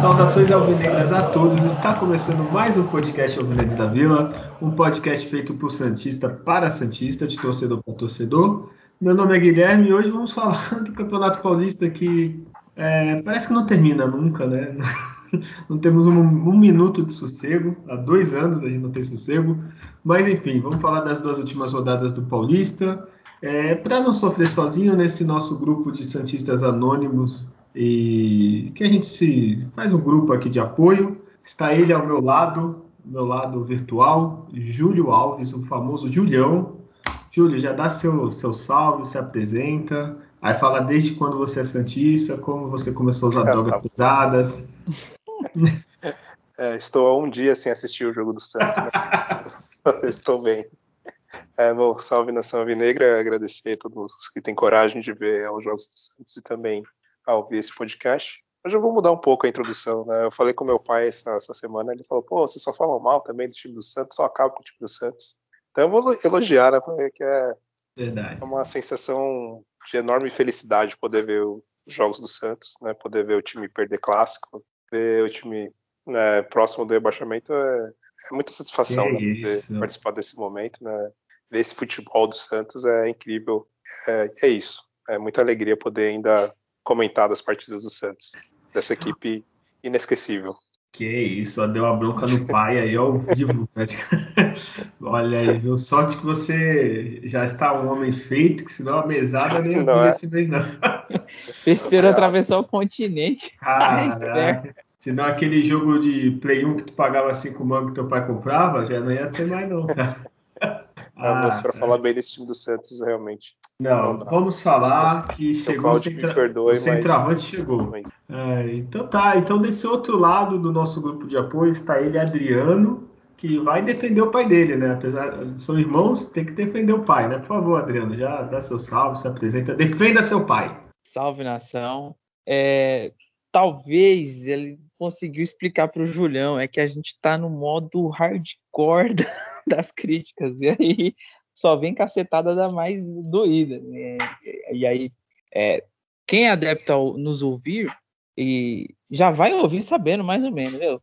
Saudações alvinegras a todos. Está começando mais um podcast Alvinegros da Vila, um podcast feito por Santista para Santista, de torcedor para torcedor. Meu nome é Guilherme e hoje vamos falar do Campeonato Paulista que é, parece que não termina nunca, né? Não temos um, um, minuto de sossego, há dois anos a gente não tem sossego, mas enfim, vamos falar das duas últimas rodadas do Paulista. É, para não sofrer sozinho nesse nosso grupo de Santistas Anônimos e que a gente se faz um grupo aqui de apoio. Está ele ao meu lado, meu lado virtual, Júlio Alves, o famoso Julião. Júlio, já dá seu, seu salve, se apresenta, aí fala desde quando você é Santista, como você começou a usar drogas pesadas. É, estou há um dia sem assistir o jogo do Santos. Né? estou bem. É, bom, salve nação Vinegra, agradecer a todos que têm coragem de ver os jogos do Santos e também ao ouvir esse podcast. Hoje eu vou mudar um pouco a introdução, né? Eu falei com meu pai essa, essa semana, ele falou, pô, vocês só falam mal também do time do Santos, só acaba com o time do Santos. Então eu vou elogiar, né? Que é Verdade. uma sensação de enorme felicidade poder ver os jogos do Santos, né? Poder ver o time perder clássico, ver o time né, próximo do rebaixamento é, é muita satisfação né, participar desse momento, né? Ver esse futebol do Santos é incrível. É, é isso. É muita alegria poder ainda comentar das partidas do Santos, dessa equipe inesquecível. Que isso, deu a bronca no pai aí ao vivo. Né? Olha aí, viu? Sorte que você já está um homem feito, que senão a mesada nem não é. esse mês, não. Esperou atravessar o continente. Caraca. Senão aquele jogo de Play 1 que tu pagava 5 mangos que teu pai comprava, já não ia ter mais, não, cara. Ah, mas para falar bem desse time do Santos, realmente. Não, não vamos falar que chegou o, centra... perdoe, o centroavante mas... chegou. É, então tá, então desse outro lado do nosso grupo de apoio está ele, Adriano, que vai defender o pai dele, né? Apesar são irmãos, tem que defender o pai, né? Por favor, Adriano, já dá seu salve, se apresenta, defenda seu pai. Salve nação. É, talvez ele conseguiu explicar para o Julião é que a gente está no modo hardcore das críticas. E aí só vem cacetada da mais doída. Né? E aí, é, quem é adepto ao nos ouvir e já vai ouvir sabendo mais ou menos. Eu,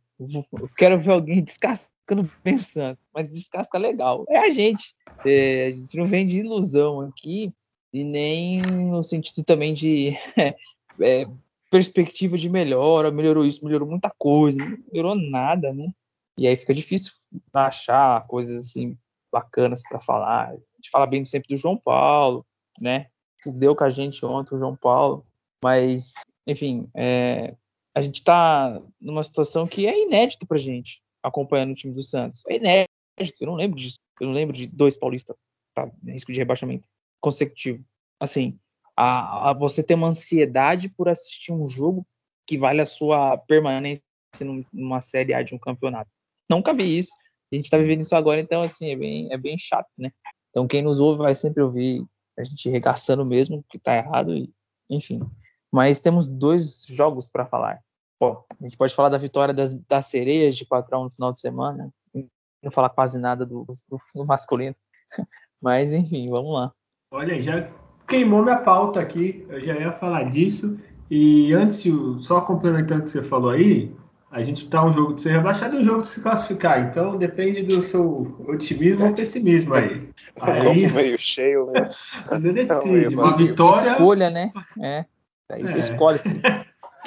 quero ver alguém descascando bem o Santos, mas descasca legal. É a gente. É, a gente não vem de ilusão aqui e nem no sentido também de é, perspectiva de melhora, melhorou isso, melhorou muita coisa, não melhorou nada, né? E aí fica difícil achar coisas assim bacanas para falar. A gente fala bem sempre do João Paulo, né? Deu com a gente ontem o João Paulo, mas, enfim, é, a gente está numa situação que é inédita para gente acompanhando o time do Santos. É inédito, eu não lembro disso. Eu não lembro de dois paulistas tá, risco de rebaixamento consecutivo. Assim, a, a, você ter uma ansiedade por assistir um jogo que vale a sua permanência numa série A de um campeonato. Nunca vi isso. A gente está vivendo isso agora, então assim, é bem, é bem chato, né? Então quem nos ouve vai sempre ouvir a gente regaçando mesmo, que está errado, e, enfim. Mas temos dois jogos para falar. Bom, a gente pode falar da vitória das, das sereias de 4x1 no final de semana, não falar quase nada do, do, do masculino. Mas enfim, vamos lá. Olha, já queimou minha pauta aqui, eu já ia falar disso. E antes, só complementando o que você falou aí, a gente tá um jogo de ser rebaixado e um jogo de se classificar. Então depende do seu otimismo ou pessimismo aí. aí meio cheio, né? Você decide. Uma vitória. Escolha, né? É. Aí você é. escolhe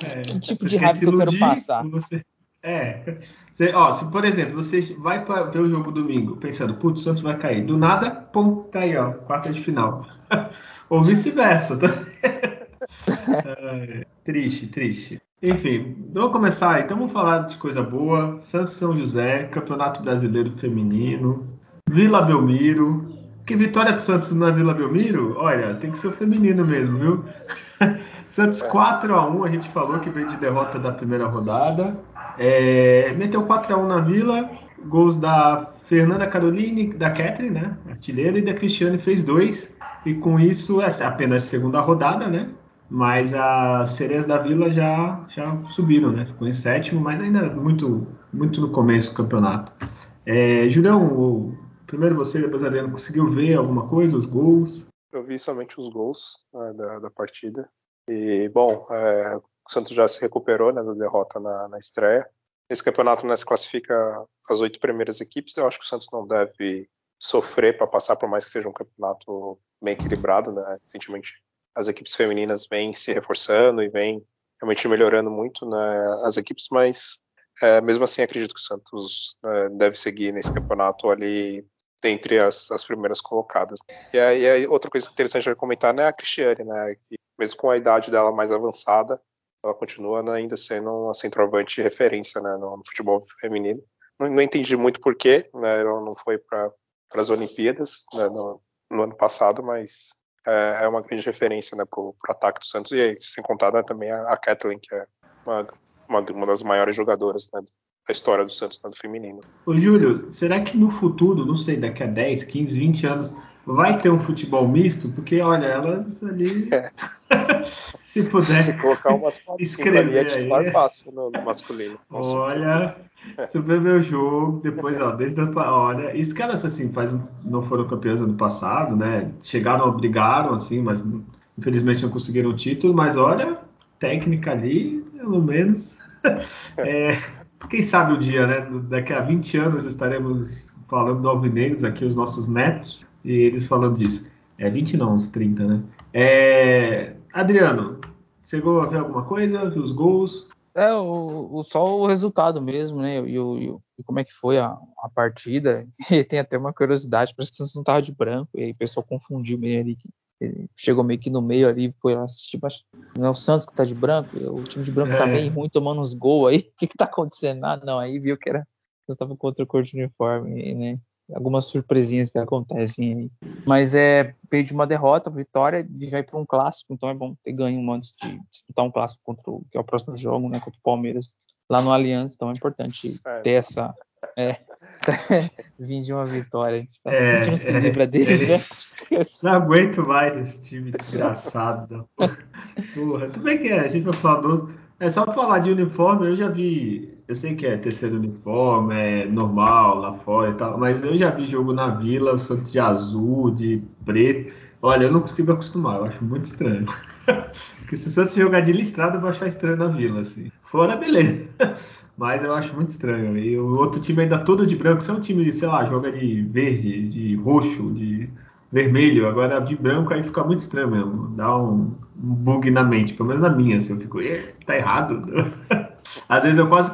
é. que tipo de raiva que eu quero passar. Você... É. Você, ó, se por exemplo, você vai para ver o jogo domingo pensando, putz, o Santos vai cair. Do nada, pum, tá aí, ó, quarta de final. ou vice-versa. Tá? é, triste, triste. Enfim, vamos começar então vamos falar de coisa boa. Santos São José, Campeonato Brasileiro Feminino, Vila Belmiro. Que vitória do Santos na Vila Belmiro? Olha, tem que ser o feminino mesmo, viu? Santos 4 a 1 a gente falou que veio de derrota da primeira rodada. É, meteu 4 a 1 na Vila, gols da Fernanda Caroline, da Catherine, né? Artilheira, e da Cristiane fez dois. E com isso, é apenas segunda rodada, né? mas as Sereias da Vila já, já subiram, né? Ficou em sétimo, mas ainda muito, muito no começo do campeonato. É, Julião, primeiro você, depois Adriano, conseguiu ver alguma coisa, os gols? Eu vi somente os gols né, da, da, partida. E, bom, é, o Santos já se recuperou né, da derrota na, na estreia. Esse campeonato né, se classifica as oito primeiras equipes. Eu acho que o Santos não deve sofrer para passar, por mais que seja um campeonato bem equilibrado. Né? Recentemente, as equipes femininas vêm se reforçando e vêm realmente melhorando muito né, as equipes, mas é, mesmo assim acredito que o Santos né, deve seguir nesse campeonato ali dentre as, as primeiras colocadas. E aí, aí, outra coisa interessante a comentar né, é a Cristiane, né, que mesmo com a idade dela mais avançada, ela continua né, ainda sendo uma centroavante de referência né, no, no, futebol feminino. Não, não, entendi muito porquê, né, ela não foi para as Olimpíadas né, no, no, ano passado, mas é, é uma grande referência né, para o ataque do Santos, e aí, sem contar né, também a, a Kathleen, que é uma, uma, uma das maiores jogadoras né, da história do Santos do feminino. Ô Júlio, será que no futuro, não sei, daqui a 10, 15, 20 anos, vai ter um futebol misto? Porque, olha, elas ali. É. se puder. Se colocar umas escrever ali, é titular aí. fácil no, no masculino. Olha, se ver meu jogo, depois, ó, desde a, olha, isso que elas assim, faz, não foram campeãs ano passado, né? Chegaram, brigaram, assim, mas infelizmente não conseguiram o título, mas olha, técnica ali, pelo menos. é, quem sabe o dia, né? Daqui a 20 anos estaremos falando do Alvinegros aqui, os nossos netos, e eles falando disso. É 20 não, uns 30, né? É, Adriano, chegou a ver alguma coisa? Viu os gols? É, o, o, só o resultado mesmo, né? E, o, e como é que foi a, a partida. E tem até uma curiosidade, parece que Santos não tava de branco, e aí o pessoal confundiu meio ali. Ele chegou meio que no meio ali, foi assistir, mas não é o Santos que tá de branco, o time de branco tá é. tá bem ruim, tomando uns gols aí. O que que tá acontecendo? Ah, não, aí viu que era. Você estava contra o cor de uniforme, né? algumas surpresinhas que acontecem aí. Mas é veio de uma derrota, vitória, e vai para um clássico, então é bom ter ganho antes de disputar um clássico contra o que é o próximo jogo, né, contra o Palmeiras lá no Allianz, então é importante ter essa é, vir de uma vitória. A gente, tá, é, não se é, livra deles, é, né? Não aguento mais esse time desgraçado. Porra, tudo bem que é, a gente vai falar do. É só falar de uniforme, eu já vi eu sei que é terceiro uniforme, é normal lá fora e tal, mas eu já vi jogo na Vila, o Santos de azul, de preto. Olha, eu não consigo acostumar, eu acho muito estranho. Porque se o Santos jogar de listrado, eu vou achar estranho na Vila, assim. Fora, beleza. Mas eu acho muito estranho. E o outro time ainda todo de branco, se é um time, sei lá, joga de verde, de roxo, de vermelho, agora de branco aí fica muito estranho mesmo. Dá um, um bug na mente, pelo menos na minha, assim, eu fico, tá errado. Às vezes eu quase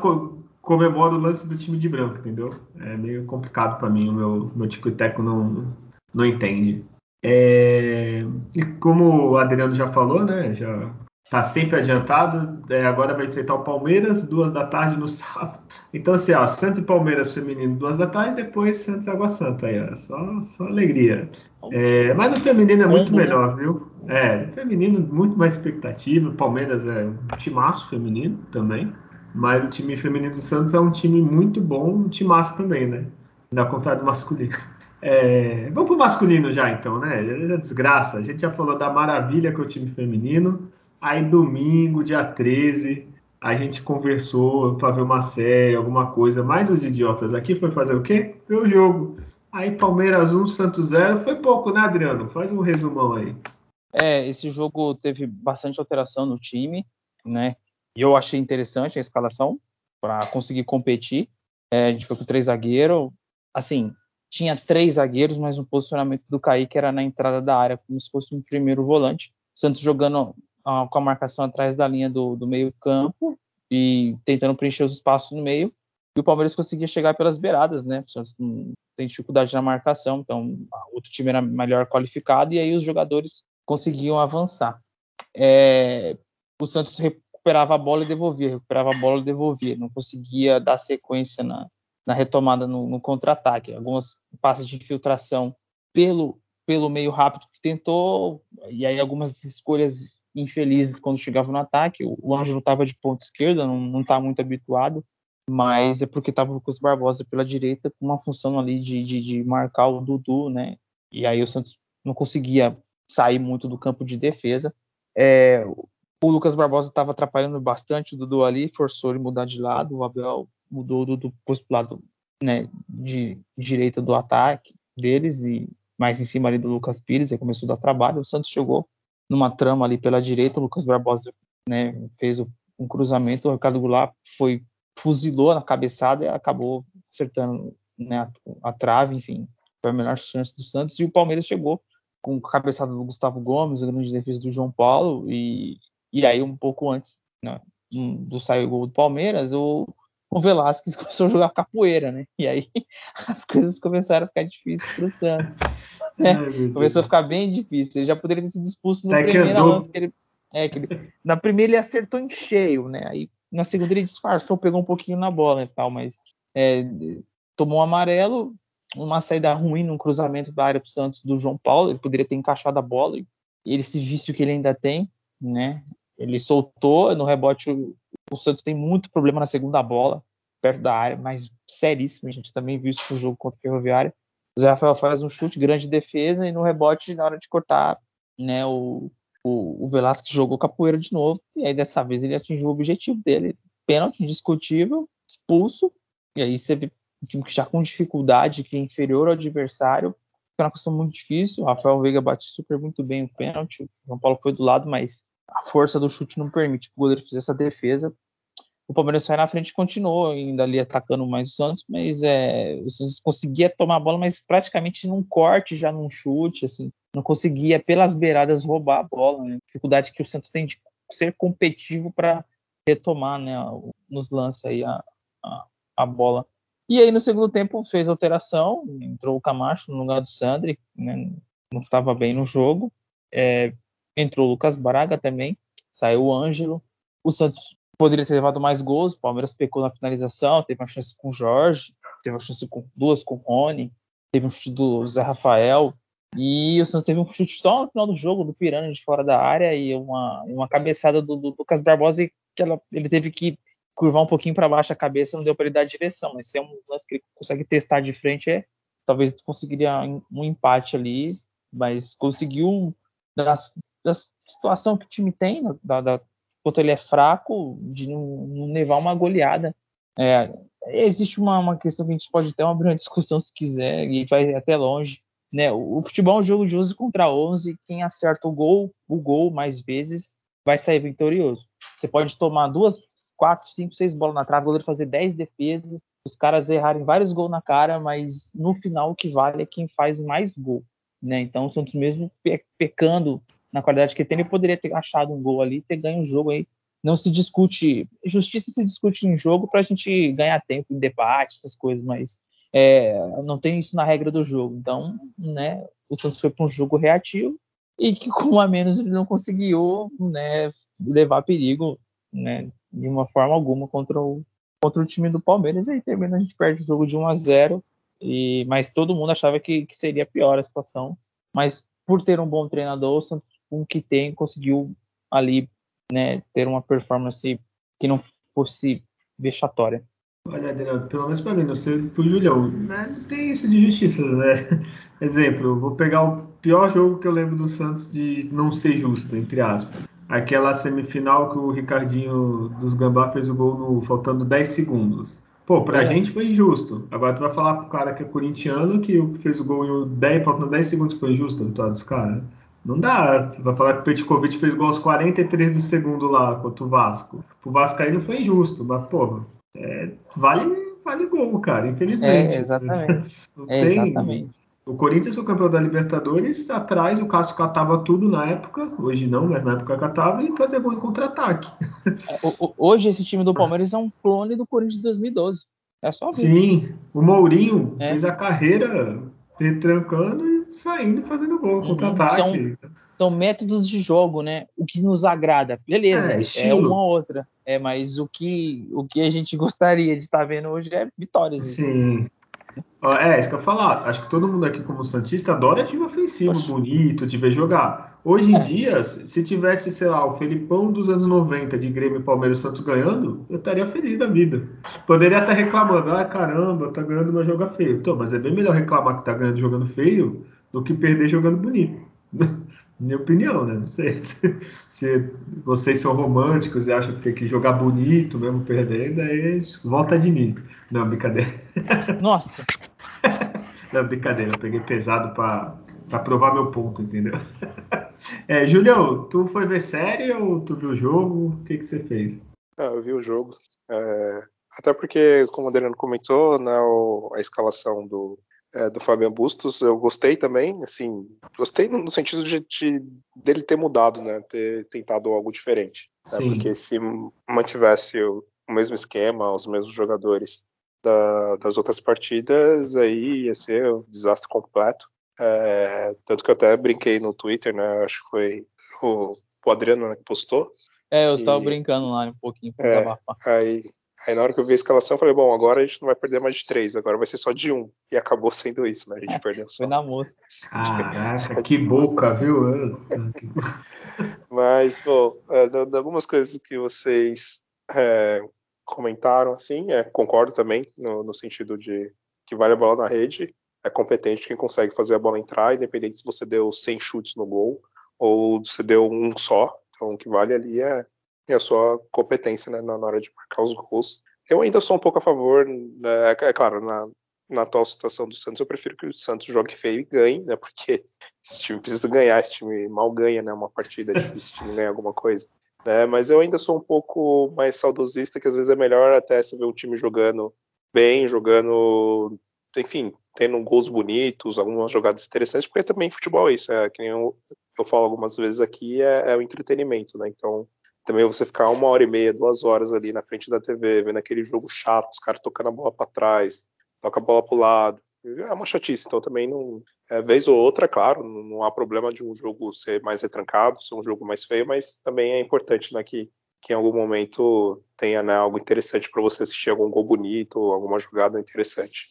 comemoro o lance do time de branco, entendeu? É meio complicado para mim, o meu, meu tico e teco não, não entende. É, e como o Adriano já falou, né? Já está sempre adiantado. É, agora vai enfrentar o Palmeiras, duas da tarde no sábado. Então, assim, ó, Santos e Palmeiras feminino, duas da tarde, depois Santos e Água Santa. Aí, ó, só, só alegria. É, mas no feminino é muito né? melhor, viu? É, no feminino, muito mais expectativa. Palmeiras é um timaço feminino também. Mas o time feminino do Santos é um time muito bom, um timaço também, né? Da contrário do masculino. É, vamos pro masculino já, então, né? É desgraça. A gente já falou da maravilha que é o time feminino. Aí, domingo, dia 13, a gente conversou para ver uma série, alguma coisa. Mas os idiotas aqui foi fazer o quê? Ver o jogo. Aí, Palmeiras 1, Santos 0. Foi pouco, né, Adriano? Faz um resumão aí. É, esse jogo teve bastante alteração no time, né? E eu achei interessante a escalação para conseguir competir. É, a gente foi com três zagueiros. Assim, tinha três zagueiros, mas o posicionamento do Kaique era na entrada da área, como se fosse um primeiro volante. Santos jogando com a marcação atrás da linha do, do meio-campo e tentando preencher os espaços no meio. E o Palmeiras conseguia chegar pelas beiradas, né? Santos tem dificuldade na marcação, então outro time era melhor qualificado e aí os jogadores conseguiam avançar. É, o Santos recuperava a bola e devolvia, recuperava a bola e devolvia, não conseguia dar sequência na, na retomada no, no contra-ataque. Algumas passes de infiltração pelo, pelo meio rápido que tentou, e aí algumas escolhas infelizes quando chegava no ataque. O, o Ângelo estava de ponta esquerda, não está muito habituado, mas é porque estava o Lucas Barbosa pela direita com uma função ali de, de, de marcar o Dudu, né? E aí o Santos não conseguia sair muito do campo de defesa É, o Lucas Barbosa estava atrapalhando bastante o Dudu ali, forçou ele mudar de lado. O Abel mudou o Dudu pôs pro lado né, de direita do ataque deles e mais em cima ali do Lucas Pires, aí começou a dar trabalho. O Santos chegou numa trama ali pela direita, o Lucas Barbosa né, fez um cruzamento, o Ricardo Goulart foi fuzilou na cabeçada e acabou acertando né, a, a, trave, enfim, foi a melhor chance do Santos. E o Palmeiras chegou com a cabeçada do Gustavo Gomes, a grande defesa do João Paulo, e, e aí um pouco antes né, do sair o gol do Palmeiras, o, o Velasquez começou a jogar capoeira, né? E aí as coisas começaram a ficar difíceis para o Santos. Né? Começou a ficar bem difícil. Ele já poderia ter sido expulso no primeiro lance que ele, é, que ele, na primeira ele acertou em cheio, né? Aí na segunda ele disfarçou, pegou um pouquinho na bola e tal, mas é, tomou um amarelo, uma saída ruim num cruzamento da área para Santos do João Paulo. Ele poderia ter encaixado a bola e esse vício que ele ainda tem, né? Ele soltou no rebote. O, o Santos tem muito problema na segunda bola, perto da área, mas seríssimo. A gente também viu isso no jogo contra o Ferroviária. O Zé Rafael faz um chute, grande defesa, e no rebote, na hora de cortar, né, o, o, o jogou capoeira de novo, e aí dessa vez ele atingiu o objetivo dele. Pênalti indiscutível, expulso, e aí você vê um time que já com dificuldade, que é inferior ao adversário, foi uma questão muito difícil. O Rafael Veiga bate super muito bem o pênalti, o João Paulo foi do lado, mas a força do chute não permite que o goleiro fizesse essa defesa. O Palmeiras sai na frente e continuou ainda ali atacando mais o Santos, mas é, o Santos conseguia tomar a bola, mas praticamente num corte, já num chute, assim não conseguia pelas beiradas roubar a bola. Né? Dificuldade que o Santos tem de ser competitivo para retomar né, nos lances aí a, a, a, bola. E aí no segundo tempo fez alteração, entrou o Camacho no lugar do Sandri, né, não estava bem no jogo. É, entrou o Lucas Braga também, saiu o Ângelo. O Santos poderia ter levado mais gols, o Palmeiras pecou na finalização, teve uma chance com o Jorge, teve uma chance com duas com o Rony, teve um chute do Zé Rafael, e o Santos teve um chute só no final do jogo, do Piranha de fora da área, e uma, uma cabeçada do, do Lucas Barbosa que ela, ele teve que curvar um pouquinho para baixo a cabeça, não deu para ele dar direção. Mas se é um lance que ele consegue testar de frente, é, talvez conseguiria um empate ali, mas conseguiu, da, da situação que o time tem, da, da, quanto ele é fraco, de não, não levar uma goleada. É, existe uma, uma questão que a gente pode ter uma grande discussão se quiser, e vai até longe né? O, futebol é um jogo de 11 contra 11, quem acerta o gol, o gol mais vezes, vai sair vitorioso. Você pode tomar duas, quatro, cinco, seis bolas na trave, o goleiro fazer 10 defesas, os caras errarem vários gols na cara, mas no final o que vale é quem faz mais gol, né? Então o Santos mesmo pecando na qualidade que tem, ele poderia ter achado um gol ali, ter ganho o jogo aí. Não se discute, justiça se discute em jogo para a gente ganhar tempo em debate, essas coisas, mas é, não tem isso na regra do jogo. Então, né, o Santos foi para um jogo reativo e que com a menos ele não conseguiu né, levar perigo né, de uma forma alguma contra o, contra o time do Palmeiras. E aí termina a gente perde o jogo de 1 a 0 e, mas todo mundo achava que, que seria pior a situação. Mas por ter um bom treinador, o Santos, com o que tem, conseguiu ali né, ter uma performance que não fosse vexatória. Olha, Adriano, pelo menos para mim, não sei pro Julião, né? não tem isso de justiça, né? Exemplo, vou pegar o pior jogo que eu lembro do Santos de não ser justo, entre aspas. Aquela semifinal que o Ricardinho dos Gambá fez o gol no, faltando 10 segundos. Pô, pra é. gente foi injusto. Agora tu vai falar pro cara que é corintiano que fez o gol em 10, faltando 10 segundos foi injusto a vitória dos caras. Não dá. Você vai falar que o Petkovic fez gol aos 43 do segundo lá contra o Vasco. Pro Vascaíno foi injusto, mas, porra, é, vale, vale gol, cara, infelizmente. É, exatamente. Não é, tem, exatamente. O Corinthians foi campeão da Libertadores, atrás o Cássio catava tudo na época, hoje não, mas na época catava e fazia gol em contra-ataque. É, hoje esse time do Palmeiras é um clone do Corinthians de 2012. É só ver. Sim, o Mourinho é. fez a carreira retrancando e saindo fazendo gol, uhum. contra-ataque. São, são métodos de jogo, né? O que nos agrada. Beleza, é, é uma ou outra. É, mas o que, o que a gente gostaria de estar vendo hoje é vitórias. Sim. É, isso que eu ia falar. Acho que todo mundo aqui, como Santista, adora time ofensivo, Poxa. bonito, de ver jogar. Hoje em é. dia, se tivesse, sei lá, o Felipão dos anos 90 de Grêmio Palmeiras Santos ganhando, eu estaria feliz da vida. Poderia estar reclamando, ah, caramba, tá ganhando, mas joga feio. Então, mas é bem melhor reclamar que tá ganhando jogando feio do que perder jogando bonito. Minha opinião, né? Não sei se, se, vocês são românticos e acham que tem que jogar bonito mesmo perdendo, aí volta de início. Não, brincadeira. Nossa! Não, brincadeira, eu peguei pesado para provar meu ponto, entendeu? É, Julião, tu foi ver série ou tu viu o jogo? O que, que você fez? Ah, eu vi o jogo. É, até porque, como o Adriano comentou, né, a escalação do, é, do Fabian Bustos, eu gostei também, assim, gostei no sentido de, de dele ter mudado, né, ter tentado algo diferente, né, porque se mantivesse o, o, mesmo esquema, os mesmos jogadores da, das outras partidas, aí ia ser um desastre completo, é, tanto que eu até brinquei no Twitter, né, acho que foi o, o Adriano né, que postou, é, eu tava brincando lá um pouquinho pra é, Aí Aí na hora que eu vi a escalação, eu falei, bom, agora a gente não vai perder mais de três, agora vai ser só de um. E acabou sendo isso, né? A gente perdeu só. Foi na moça. Caraca, que boca, viu? Mas, bom, é, algumas coisas que vocês é, comentaram, assim, é, concordo também, no, no, sentido de que vale a bola na rede, é competente quem consegue fazer a bola entrar, independente se você deu 100 chutes no gol ou você deu um só. Então, o que vale ali é e a sua competência né, na hora de marcar os gols. Eu ainda sou um pouco a favor, né, é, é claro, na, na atual situação do Santos, eu prefiro que o Santos jogue feio e ganhe, né? Porque esse time precisa ganhar, esse time mal ganha, né? Uma partida é difícil time ganhar alguma coisa. Né, mas eu ainda sou um pouco mais saudosista, que às vezes é melhor até se ver o time jogando bem, jogando, enfim, tendo gols bonitos, algumas jogadas interessantes, porque também futebol é isso, é que eu, eu falo algumas vezes aqui, é, é o entretenimento, né? Então, também você ficar uma hora e meia, duas horas ali na frente da TV, vendo aquele jogo chato, os caras tocando a bola para trás, toca a bola pro lado. É uma chatice, então também não. É, vez ou outra, claro, não, há problema de um jogo ser mais retrancado, ser um jogo mais feio, mas também é importante né, que, que em algum momento tenha né, algo interessante para você assistir, algum gol bonito, alguma jogada interessante.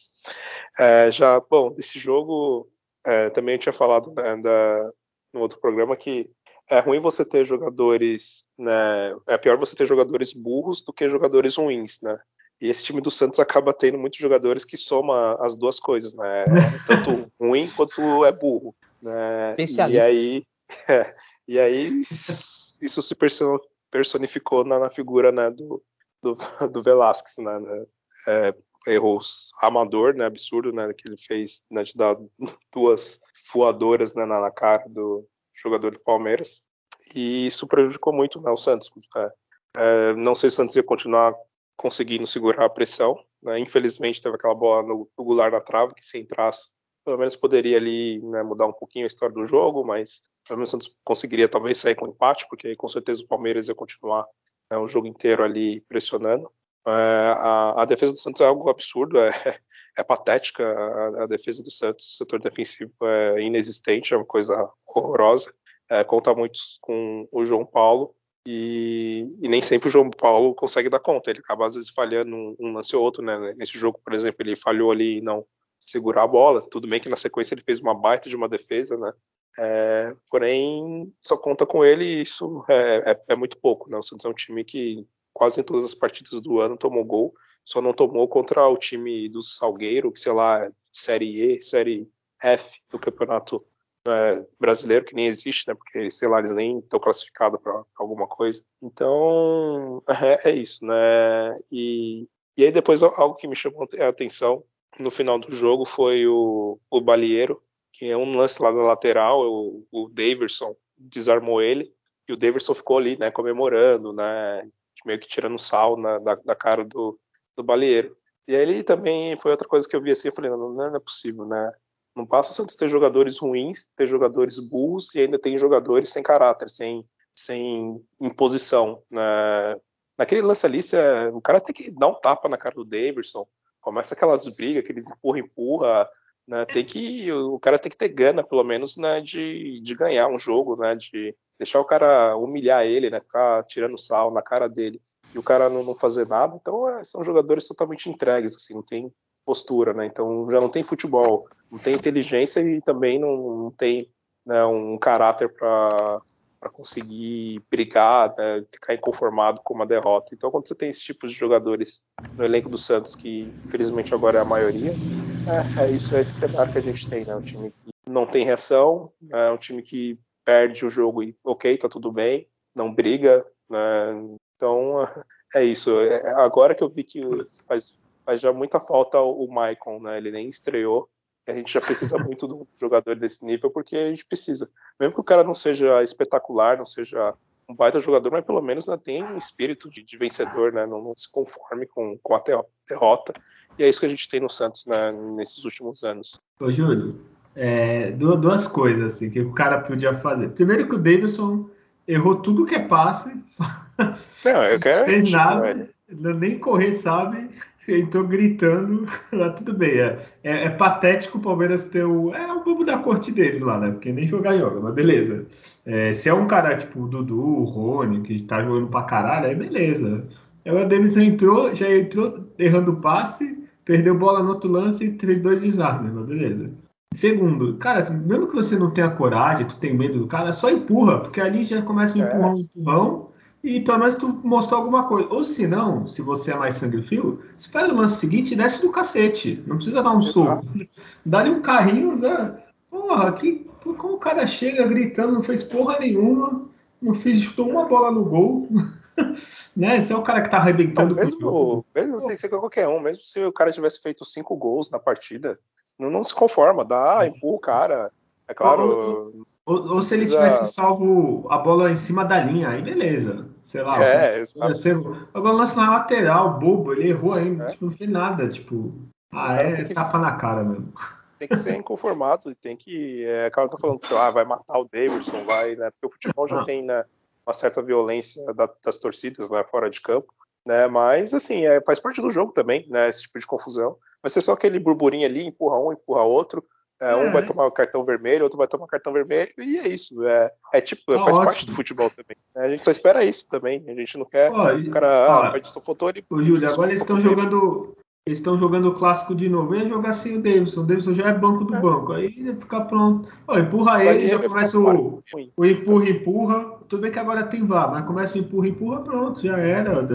É, já, bom, desse jogo, é, também eu tinha falado né, da, no outro programa que é ruim você ter jogadores, né? É pior você ter jogadores burros do que jogadores ruins, né? E esse time do Santos acaba tendo muitos jogadores que soma as duas coisas, né? Tanto ruim quanto é burro, né? E aí, é, e aí isso se personificou na, na figura né, do, do, do Velasquez, né? né? É, erros amador, né? Absurdo, né? Que ele fez, né, de dar duas voadoras né, na cara do, jogador do Palmeiras, e isso prejudicou muito né, o Santos. É, é, não sei se o Santos ia continuar conseguindo segurar a pressão. Né, infelizmente teve aquela bola no, no Goulart na trave, que se entrasse, pelo menos poderia ali né, mudar um pouquinho a história do jogo, mas pelo menos o Santos conseguiria talvez sair com empate, porque com certeza o Palmeiras ia continuar né, o jogo inteiro ali pressionando. É, a, a, defesa do Santos é algo absurdo, é, é patética a, a, defesa do Santos, o setor defensivo é inexistente, é uma coisa horrorosa. É, conta muito com o João Paulo e, e, nem sempre o João Paulo consegue dar conta, ele acaba às vezes falhando um, um lance ou outro, né? Nesse jogo, por exemplo, ele falhou ali em não segurar a bola, tudo bem que na sequência ele fez uma baita de uma defesa, né? É, porém, só conta com ele e isso é, é, é muito pouco, né? O Santos é um time que quase em todas as partidas do ano tomou gol, só não tomou contra o time do Salgueiro, que sei lá, Série E, Série F do campeonato é, brasileiro, que nem existe, né? Porque, sei lá, eles nem estão classificados para alguma coisa. Então, é, é, isso, né? E, e aí depois algo que me chamou a atenção no final do jogo foi o, o Balieiro, que é um lance lá na lateral, o, o Daverson desarmou ele, e o Daverson ficou ali, né, comemorando, né, meio que tirando sal na, da, da, cara do, do baleeiro. E aí ele também foi outra coisa que eu vi assim, eu falei, não, não é possível, né? Não passa o Santos ter jogadores ruins, ter jogadores burros e ainda tem jogadores sem caráter, sem, sem imposição. Né? Naquele lance ali, é, o cara tem que dar um tapa na cara do Davidson, começa aquelas brigas, aqueles empurra, empurra, né? Tem que, o cara tem que ter gana, pelo menos, né, de, de ganhar um jogo, né? De, deixar o cara humilhar ele, né? Ficar tirando sal na cara dele e o cara não, não fazer nada. Então é, são jogadores totalmente entregues, assim, não tem postura, né? Então já não tem futebol, não tem inteligência e também não, não tem né, um caráter para para conseguir brigar, né, ficar inconformado com uma derrota. Então, quando você tem esse tipo de jogadores no elenco do Santos, que infelizmente agora é a maioria, é, é isso, é esse cenário que a gente tem, né? Um time que não tem reação, é um time que perde o jogo e ok, tá tudo bem, não briga, né? Então é isso. É, agora que eu vi que faz, faz já muita falta o Maicon, né? Ele nem estreou. A gente já precisa muito de um jogador desse nível, porque a gente precisa. Mesmo que o cara não seja espetacular, não seja um baita jogador, mas pelo menos né, tem um espírito de, de vencedor, né? Não, não, se conforme com, com a derrota. E é isso que a gente tem no Santos né, nesses últimos anos. Ô, Júlio, é, duas coisas assim, que o cara podia fazer. Primeiro que o Davidson errou tudo que é passe. Não, eu quero. Fez nada, nem correr sabe. Entrou gritando, lá tudo bem. É, é, é, patético o Palmeiras ter o. É o bobo da corte deles lá, né? Porque nem jogar joga, mas beleza. É, se é um cara tipo o Dudu, o Rony, que tá jogando pra caralho, aí beleza. Aí o Davidson entrou, já entrou errando o passe, perdeu bola no outro lance e fez dois desarmes, mas beleza. Segundo, cara, mesmo que você não tenha coragem, tu tem medo do cara, só empurra, porque ali já começa um é. empurrão, empurrão, e pelo menos tu mostrou alguma coisa. Ou se não, se você é mais sangue frio, espera o lance seguinte e desce do cacete. Não precisa dar um soco. Dá-lhe um carrinho, né? Porra, que, como o cara chega gritando, não fez porra nenhuma, não fez, chutou uma bola no gol. né? Esse é o cara que tá arrebentando. Não, mesmo, mesmo tem que ser qualquer um, mesmo se o cara tivesse feito cinco gols na partida, não, não se conforma, dá, empurra o cara. É claro. Ou, ou, ou se precisa... ele tivesse salvo a bola em cima da linha, aí beleza. Sei lá. É, agora o lance na lateral, bobo, ele errou ainda, é. tipo, não fez nada. Tipo, ah, é que... tapa na cara mesmo. Tem que ser inconformado e tem que. É, claro, tô falando que ah, vai matar o Davidson, vai, né? Porque o futebol já ah. tem né, uma certa violência da, das torcidas né, fora de campo. Né, mas assim, é, faz parte do jogo também, né? Esse tipo de confusão vai ser só aquele burburinho ali, empurra um, empurra outro. É, é. Um vai tomar o cartão vermelho, outro vai tomar cartão vermelho, e é isso. É, é tipo, tá faz ótimo. parte do futebol também. A gente só espera isso também. A gente não quer. Ó, o cara, ó, ah, só faltou ele. Ô, Júlio, agora eles estão jogando. Eles estão jogando o clássico de novo. Ia jogar sem o Davidson. O Davidson já é banco do é. banco. Aí ia ficar pronto. Ó, empurra vai ele, já começa o, o empurra, empurra. Tudo bem que agora tem VAR, mas começa o empurra, empurra, pronto, já era.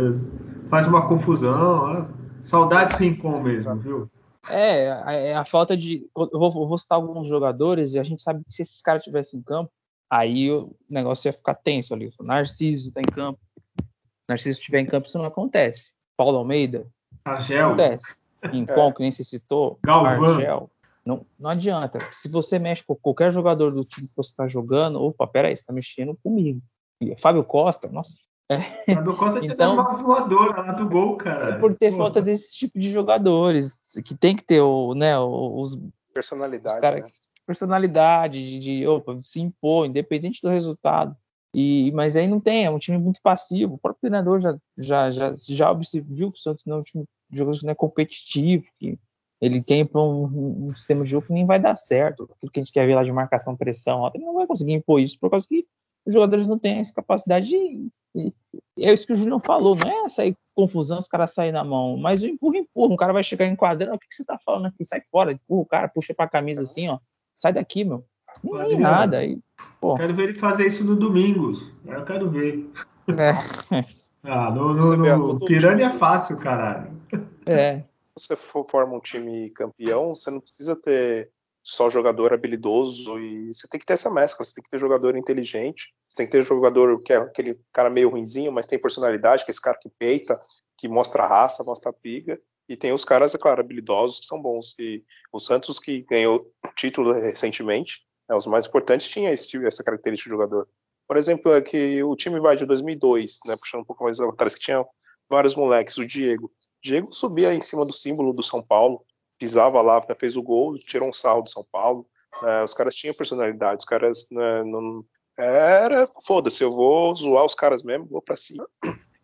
Faz uma confusão. Ó. Saudades Rincon mesmo, viu? É, a, é a falta de. Eu vou, eu vou, citar alguns jogadores e a gente sabe que se esses caras estivessem em campo, aí o negócio ia ficar tenso ali. O Narciso tá em campo. O Narciso estiver em campo, isso não acontece. Paulo Almeida. Argel. Acontece. Rincon, é. que nem se citou. Galvão. Argel. Não, não adianta. Se você mexe com qualquer jogador do time que você está jogando, opa, peraí, você está mexendo comigo. E Fábio Costa, nossa, é. Fábio Costa tinha então, uma voadora lá do gol, cara. É por ter Pô. falta desse tipo de jogadores, que tem que ter o, né, os personalidade, os cara, né? personalidade de, de opa, se impor, independente do resultado. E, mas aí não tem, é um time muito passivo. O próprio treinador já já já, já viu que o Santos não é um time de jogadores que não é competitivo, que ele tem para um, um, sistema de jogo que nem vai dar certo. Aquilo que a gente quer ver lá de marcação, pressão, ele não vai conseguir impor isso por causa que os jogadores não têm essa capacidade de. É isso que o Julião falou, não é sair confusão, os caras saírem na mão, mas o empurra, empurra. Um cara vai chegar enquadrando, o que, que você tá falando aqui? Sai fora, empurra o cara, puxa pra camisa assim, ó. Sai daqui, meu. Não é nada. Aí, pô. Quero ver ele fazer isso no Domingos. Eu quero ver. É. ah, no, no, no Piranha é fácil, caralho. É. Se você forma um time campeão, você não precisa ter só jogador habilidoso e você tem que ter essa mescla, você tem que ter jogador inteligente, você tem que ter jogador que é aquele cara meio ruinzinho, mas tem personalidade, que é esse cara que peita, que mostra raça, mostra piga, e tem os caras, é claro, habilidosos que são bons. E o Santos que ganhou título recentemente, né, os mais importantes tinha esse, essa característica de jogador. Por exemplo, é que o time vai de 2002, né, puxando um pouco mais atrás, que tinha vários moleques, o Diego. Diego subia em cima do símbolo do São Paulo, pisava lá, fez o gol, tirou um saldo de São Paulo. Né, os caras tinham personalidade, os caras né, não. Era, foda-se, eu vou zoar os caras mesmo, vou pra cima.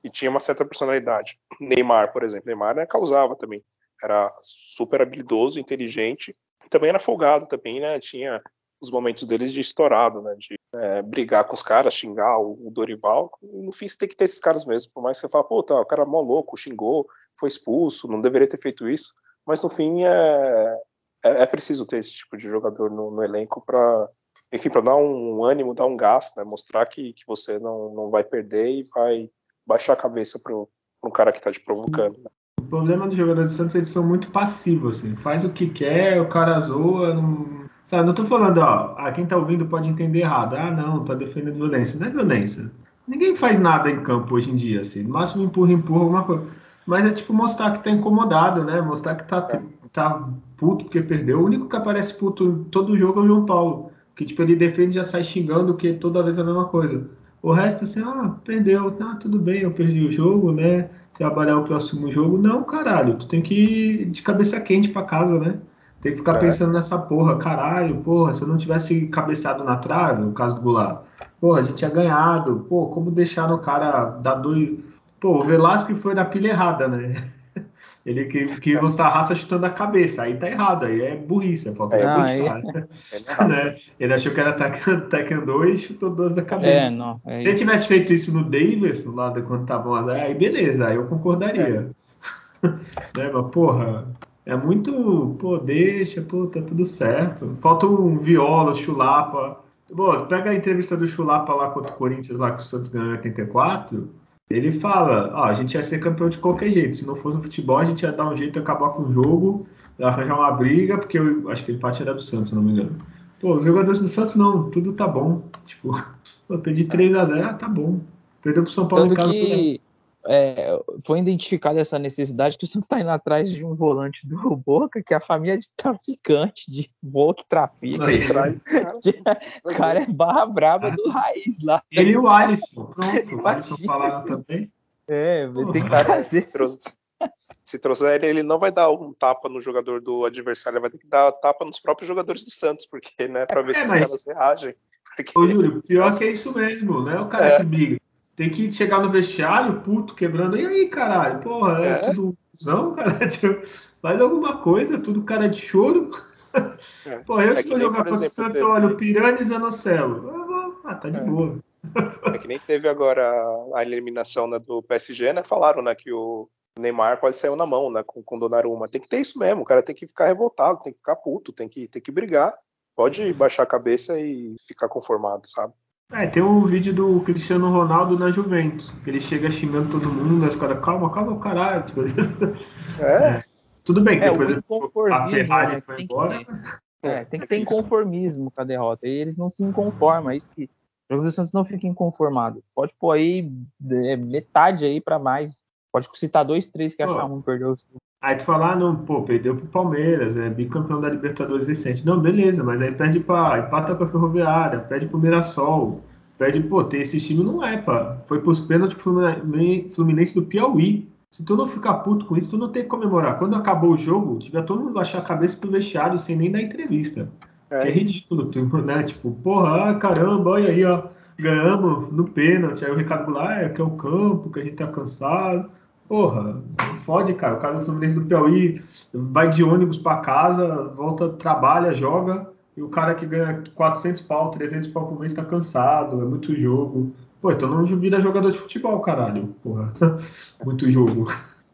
E tinha uma certa personalidade. Neymar, por exemplo, Neymar né, causava também. Era super habilidoso, inteligente, e também era folgado também, né? Tinha os momentos deles de estourado, né? De é, brigar com os caras, xingar o, Dorival. E no fim você tem que ter esses caras mesmo. Por mais que você fale, pô, tá, o cara é mó louco, xingou, foi expulso, não deveria ter feito isso mas no fim é, é, é preciso ter esse tipo de jogador no, no elenco para enfim, para dar um ânimo, dar um gás, né? mostrar que, que você não, não vai perder e vai baixar a cabeça para um cara que está te provocando. Né? O problema do jogador de Santos, eles são muito passivos, assim, faz o que quer, o cara zoa, não, Sabe, não tô falando, ó, ah, quem tá ouvindo pode entender errado. Ah, não, tá defendendo violência. Não é violência. Ninguém faz nada em campo hoje em dia, assim. No máximo empurra, empurra alguma coisa. Mas é tipo mostrar que tá incomodado, né? Mostrar que tá, tá puto porque perdeu. O único que aparece puto em todo jogo é o João Paulo. Que tipo, ele defende e já sai xingando que toda vez é a mesma coisa. O resto, assim, ah, perdeu. Ah, tudo bem, eu perdi o jogo, né? Trabalhar o próximo jogo. Não, caralho, tu tem que ir de cabeça quente para casa, né? Tem que ficar é. pensando nessa porra, caralho, porra, se eu não tivesse cabeçado na trave, no caso do Goulart, porra, a gente tinha ganhado, pô, como deixaram o cara dar dois. Pô, o Velasco foi na pilha errada, né? Ele que, que mostrar a raça chutando a cabeça, aí tá errado, aí é burrice, é falta de ah, gostar. É. né? Ele achou que era Tekken 2 e chutou duas da cabeça. É, não, é Se ele tivesse feito isso no Davis, lá quando tava aí beleza, aí eu concordaria. É. né, mas porra, é muito, pô, deixa, pô, tá tudo certo. Falta um viola, chulapa. Bom, pega a entrevista do chulapa lá contra o Corinthians, lá que o Santos ganhou em 84. Ele fala, ah, a gente ia ser campeão de qualquer jeito. Se não fosse no futebol, a gente ia dar um jeito de acabar com o jogo, arranjar uma briga, porque eu acho que o empate era do Santos, se não me engano. Pô, os jogadores do Santos não, tudo tá bom. Tipo, eu perdi 3x0, ah, tá bom. Perdeu pro São Paulo Tanto que é, foi identificada essa necessidade que o Santos está indo atrás de um volante do Boca, que é a família de traficante, de boa que trafica. o cara é barra braba do raiz lá. Ele e o Alisson, pronto. O Alisson falaram também. É, tem que fazer. Se trouxer ele, ele não vai dar um tapa no jogador do adversário, ele vai ter que dar tapa nos próprios jogadores do Santos, porque, né, pra ver é, se mas... os caras reagem. Porque... Ô, Júlio, pior que é isso mesmo, né? O cara é. que briga tem que chegar no vestiário, puto, quebrando. E aí, caralho? Porra, é, é. tudo cuzão, cara? Tipo, faz alguma coisa, tudo cara de choro. É. Porra, eu é se jogar contra o Santos, eu olho o Piranha e Zanocelo. Ah, tá de é. boa. É que nem teve agora a eliminação né, do PSG, né? Falaram, né, que o Neymar quase saiu na mão, né, com, com o Donnarumma. Tem que ter isso mesmo, o cara tem que ficar revoltado, tem que ficar puto, tem que, tem que brigar. Pode baixar a cabeça e ficar conformado, sabe? É, tem um vídeo do Cristiano Ronaldo na Juventus. Ele chega xingando todo mundo, os caras, calma, calma o caralho. Tipo, é. Tudo bem que é, depois a Ferrari né, foi embora. Que é, tem que ter inconformismo com a derrota. E eles não se inconformam. É isso que. Os jogadores Santos não ficam inconformados. Pode pôr aí é, metade aí para mais. Pode citar dois, três que achavam que perdeu Aí tu fala, ah, não, pô, perdeu pro Palmeiras, é bicampeão da Libertadores recente. Não, beleza, mas aí perde pra. empata com a Ferroviária, perde pro Mirassol, perde, pô, ter esse time não é, pá. Foi pros pênaltis pro Fluminense do Piauí. Se tu não ficar puto com isso, tu não tem que comemorar. Quando acabou o jogo, tiver todo mundo achar a cabeça pro vestiário sem nem dar entrevista. É, que é ridículo, né? Tipo, porra, ah, caramba, olha aí, ó. Ganhamos no pênalti. Aí o Ricardo Goulart, é que é o campo, que a gente tá cansado. Porra, fode, cara. O cara do Fluminense do Piauí vai de ônibus para casa, volta, trabalha, joga, e o cara que ganha 400 pau, 300 pau por mês tá cansado, é muito jogo. Pô, então não vira jogador de futebol, caralho. Porra, muito jogo.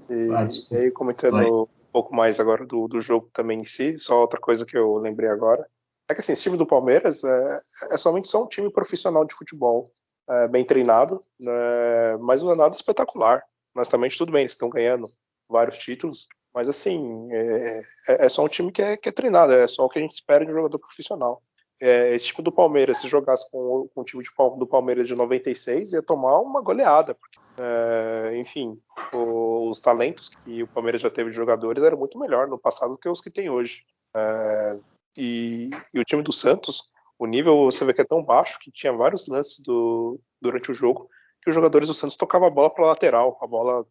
E, e aí, comentando vai. um pouco mais agora do, do jogo também em si, só outra coisa que eu lembrei agora. É que assim, esse time do Palmeiras é, é somente só um time profissional de futebol, é, bem treinado, né, mas não é nada espetacular honestamente, tudo bem, eles estão ganhando vários títulos, mas assim, é, é, é, só um time que é, que é treinado, é só o que a gente espera de um jogador profissional. É, esse time do Palmeiras, se jogasse com, com o time de, do Palmeiras de 96, ia tomar uma goleada. Porque, é, enfim, o, os talentos que o Palmeiras já teve de jogadores eram muito melhor no passado do que os que tem hoje. É, e, e, o time do Santos, o nível você vê que é tão baixo que tinha vários lances do, durante o jogo que os jogadores do Santos tocavam a bola para lateral, a bola,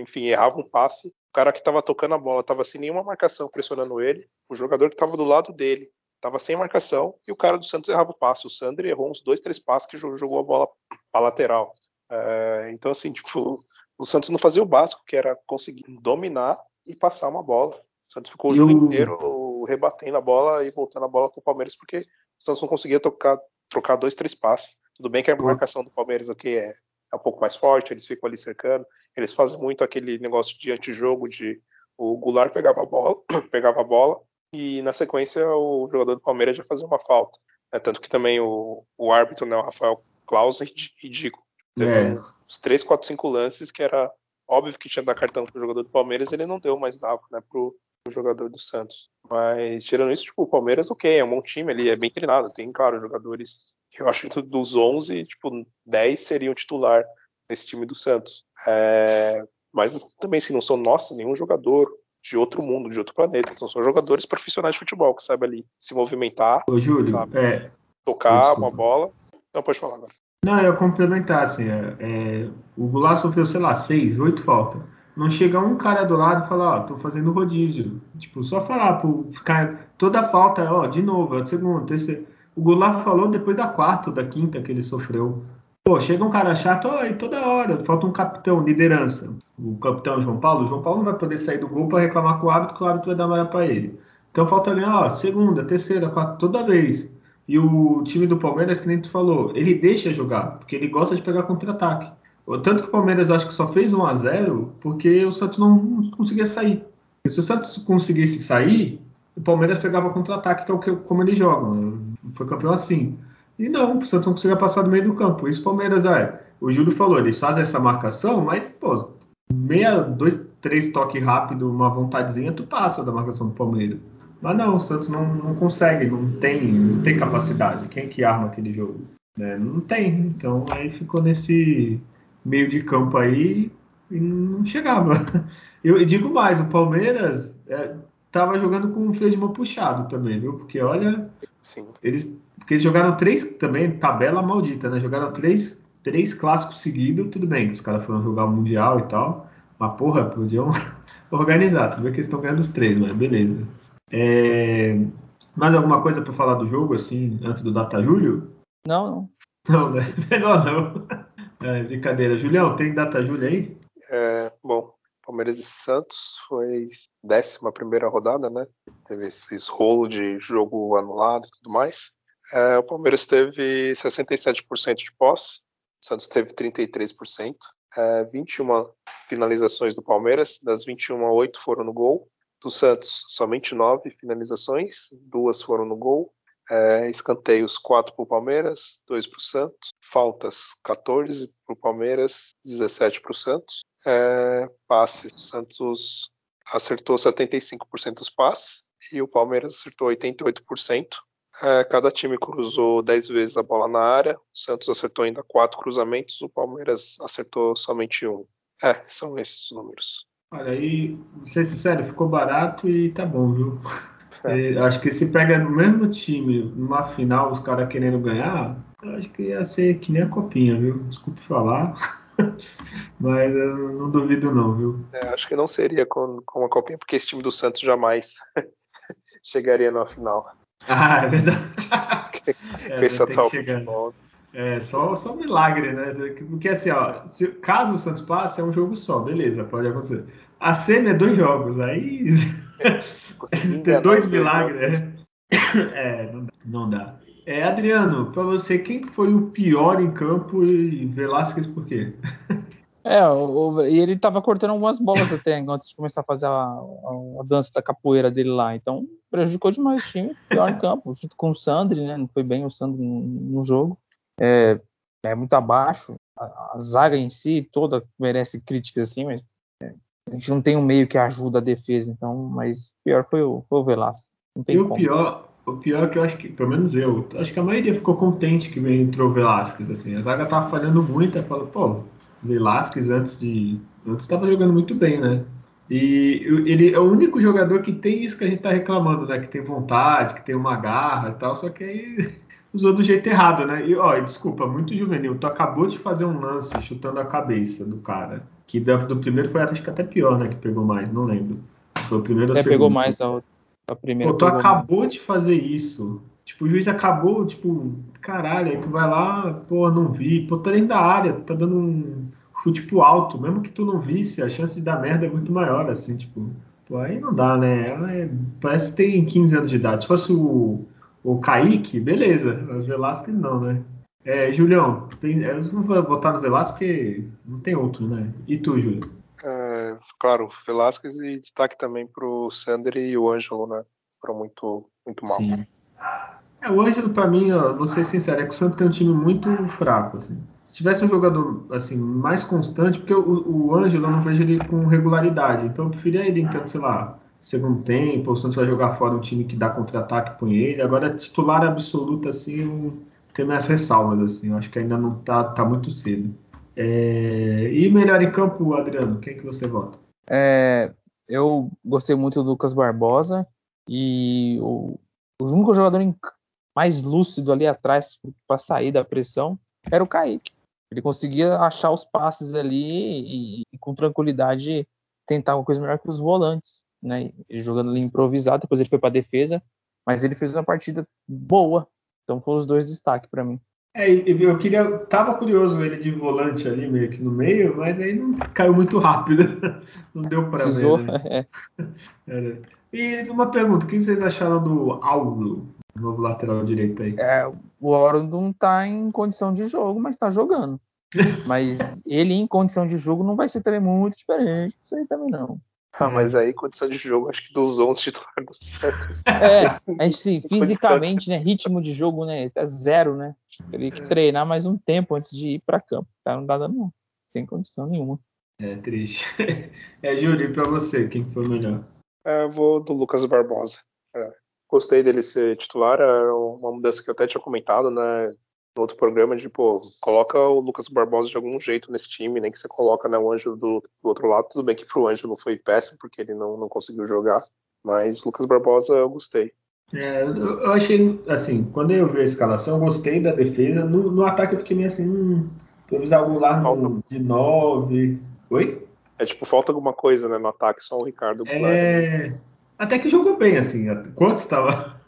enfim, errava um passe, o cara que estava tocando a bola estava sem nenhuma marcação pressionando ele, o jogador que estava do lado dele estava sem marcação e o cara do Santos errava o passe. O Sandro errou uns dois, três passes que jogou a bola para lateral. É, então, assim, tipo, o Santos não fazia o básico, que era conseguir dominar e passar uma bola. O Santos ficou o jogo inteiro rebatendo a bola e voltando a bola para o Palmeiras, porque o Santos não conseguia tocar, trocar dois, três passes. Tudo bem que a marcação do Palmeiras aqui é é um pouco mais forte, eles ficam ali cercando. Eles fazem muito aquele negócio de antijogo de o Goulart pegava a bola, pegava a bola e na sequência o jogador do Palmeiras já fazia uma falta. É, tanto que também o, o árbitro, né, o Rafael Clausen, ridículo. Teve é. uns 3, 4, 5 lances que era óbvio que tinha que dar cartão pro jogador do Palmeiras, ele não deu, mas dava, né, pro, pro jogador do Santos. Mas tirando isso, tipo, o Palmeiras, ok, é um bom time, ele é bem treinado. Tem, claro, jogadores eu acho que dos 11, tipo, 10 seriam titular nesse time do Santos. É, mas também, se assim, não são, nossa, nenhum jogador de outro mundo, de outro planeta. São só jogadores profissionais de futebol que sabem ali se movimentar, Ô, Júlio, sabe, é, tocar uma bola. Não, pode falar agora. Não, eu complementar, assim, é, é, o Goulart sofreu, sei lá, seis, oito faltas. Não chega um cara do lado e fala, ó, tô fazendo rodízio. Tipo, só falar, por ficar toda falta, ó, de novo, é o segundo, terceiro. O Goulart falou depois da quarta da quinta que ele sofreu. Pô, chega um cara chato, e toda hora, falta um capitão, liderança. O capitão João Paulo, o João Paulo não vai poder sair do gol para reclamar com o árbitro, que o árbitro vai dar amarelo para ele. Então falta ali, ó, segunda, terceira, quarta, toda vez. E o time do Palmeiras, que nem tu falou, ele deixa jogar, porque ele gosta de pegar contra-ataque. Tanto que o Palmeiras acho que só fez 1 a 0 porque o Santos não conseguia sair. E se o Santos conseguisse sair, o Palmeiras pegava contra-ataque, que é o que, como eles jogam. Foi campeão assim. E não, o Santos não conseguia passar do meio do campo. Isso o Palmeiras, é. O Júlio falou, eles fazem essa marcação, mas, pô, meia, dois, três toques rápido, uma vontadezinha, tu passa da marcação do Palmeiras. Mas não, o Santos não, não consegue, não tem, não tem capacidade. Quem que arma aquele jogo? Né? Não tem. Então aí ficou nesse meio de campo aí e não chegava. Eu digo mais, o Palmeiras estava é, jogando com o freio de mão puxado também, viu? Porque olha, Sim. eles porque eles jogaram três também tabela maldita, né? Jogaram três três clássicos seguidos, tudo bem, os caras foram jogar o mundial e tal, mas porra, podiam organizar. Tudo bem que eles estão ganhando os três, mas beleza. É... Mais alguma coisa para falar do jogo assim antes do Data Júlio? Não, não. Não, né? Melhor não. É, brincadeira. Julião, tem data Júlia aí? É, bom, Palmeiras e Santos foi décima primeira rodada, né? Teve esse rolo de jogo anulado e tudo mais. É, o Palmeiras teve 67% de posse, Santos teve 33%. É, 21 finalizações do Palmeiras, das 21, 8 foram no gol. Do Santos, somente 9 finalizações, duas foram no gol. É, escanteios 4 para o Palmeiras, 2 para o Santos. Faltas 14 para o Palmeiras, 17 para o Santos. É, passes, o Santos acertou 75% dos passes e o Palmeiras acertou 88%. É, cada time cruzou 10 vezes a bola na área. O Santos acertou ainda 4 cruzamentos, o Palmeiras acertou somente um. É, são esses os números. Olha, aí, vou ser sincero, ficou barato e tá bom, viu? É. Acho que se pega no mesmo time, numa final, os caras querendo ganhar, acho que ia ser que nem a copinha, viu? Desculpe falar. Mas eu não duvido não, viu? É, acho que não seria com, com a copinha, porque esse time do Santos jamais chegaria na final. Ah, é verdade. é, esse atual futebol. É, só, só um milagre, né? Porque assim, ó, se, caso o Santos passe, é um jogo só, beleza, pode acontecer. A cena é dois jogos, aí. Ter dois milagres. É, não dá. Não dá. É, Adriano, para você, quem foi o pior em campo e Velasquez por quê? É, o, e ele tava cortando algumas bolas até antes de começar a fazer a, a, a, dança da capoeira dele lá. Então, prejudicou demais o time, pior em campo, junto com o Sandri, né? Não foi bem o Sandri no, no jogo. É, é, muito abaixo. A, a, zaga em si toda merece críticas assim, mas é, a gente não tem um meio que ajuda a defesa, então, mas pior foi o, foi o Velasco. E como. o pior, o pior é que eu acho que, pelo menos eu, acho que a maioria ficou contente que entrou o Velasquez, assim. A zaga tava falhando muito, aí falou, pô, Velasquez antes de. Antes estava jogando muito bem, né? E ele é o único jogador que tem isso que a gente tá reclamando, né? Que tem vontade, que tem uma garra e tal, só que aí usou do jeito errado, né? E, ó, desculpa, muito juvenil. Tu acabou de fazer um lance chutando a cabeça do cara. Que do primeiro foi acho que até pior, né? Que pegou mais, não lembro. Foi o primeiro ou é, segundo. pegou mais a, a primeira. Pô, tu acabou de fazer isso. Tipo, o juiz acabou, tipo, caralho, aí tu vai lá, pô, não vi. Pô, tá dentro da área, tá dando um chute pro alto. Mesmo que tu não visse, a chance de dar merda é muito maior, assim, tipo. Pô, aí não dá, né? É, parece que tem 15 anos de idade. Se fosse o o Kaique, beleza. Os Velasquez não, né? É, Julião, tem, eu não vou botar no Velasquez porque não tem outro, né? E tu, Júlio? É, claro, Velasquez e destaque também pro Sander e o Ângelo, né? Foram muito, muito mal. Sim. É, o Ângelo, pra mim, ó, vou ser sincero, é que o Santos tem um time muito fraco, assim. Se tivesse um jogador assim mais constante, porque o, o Ângelo eu não vejo ele com regularidade, então eu preferia ele entrando, sei lá, segundo tempo, o Santos vai jogar fora um time que dá contra-ataque com ele. Agora, titular absoluto, assim, eu tenho minhas ressalvas, assim, eu acho que ainda não tá, tá muito cedo. É... E melhor em campo, Adriano, quem que você vota? É, eu gostei muito do Lucas Barbosa e o, o único jogador mais lúcido ali atrás para sair da pressão era o Kaique. Ele conseguia achar os passes ali e, e com tranquilidade tentar uma coisa melhor que os volantes, né? Ele jogando ali improvisado, depois ele foi para defesa, mas ele fez uma partida boa. Então foram os dois destaques para mim. É, eu queria, tava curioso ele de volante ali meio que no meio, mas aí não caiu muito rápido, não deu para ver. Né? É. E uma pergunta, o que vocês acharam do Aulo, novo lateral direito aí? É, o Auro não tá em condição de jogo, mas tá jogando. Mas ele em condição de jogo não vai ser também muito diferente, isso aí também não. Ah, mas aí condição de jogo, acho que dos 11 titulares do Santos. É, a gente, sim, fisicamente, né, ritmo de jogo, né, é zero, né? Teria que treinar mais um tempo antes de ir para campo. Tá, não dá dando não. Sem condição nenhuma. É triste. É, Júlio, para você, quem foi o melhor? É, eu vou do Lucas Barbosa. É, gostei dele ser titular, era uma mudança que eu até tinha comentado, né? No outro programa de, pô, coloca o Lucas Barbosa de algum jeito nesse time, nem que você coloca né, o Anjo do, do outro lado. Tudo bem que pro Anjo não foi péssimo, porque ele não, não conseguiu jogar, mas Lucas Barbosa eu gostei. É, eu achei, assim, quando eu vi a escalação, eu gostei da defesa. No, no ataque eu fiquei meio assim, hum, talvez algo lá no, de 9. Oi? É tipo, falta alguma coisa né, no ataque, só o Ricardo. É... Né? Até que jogou bem, assim. Quanto estava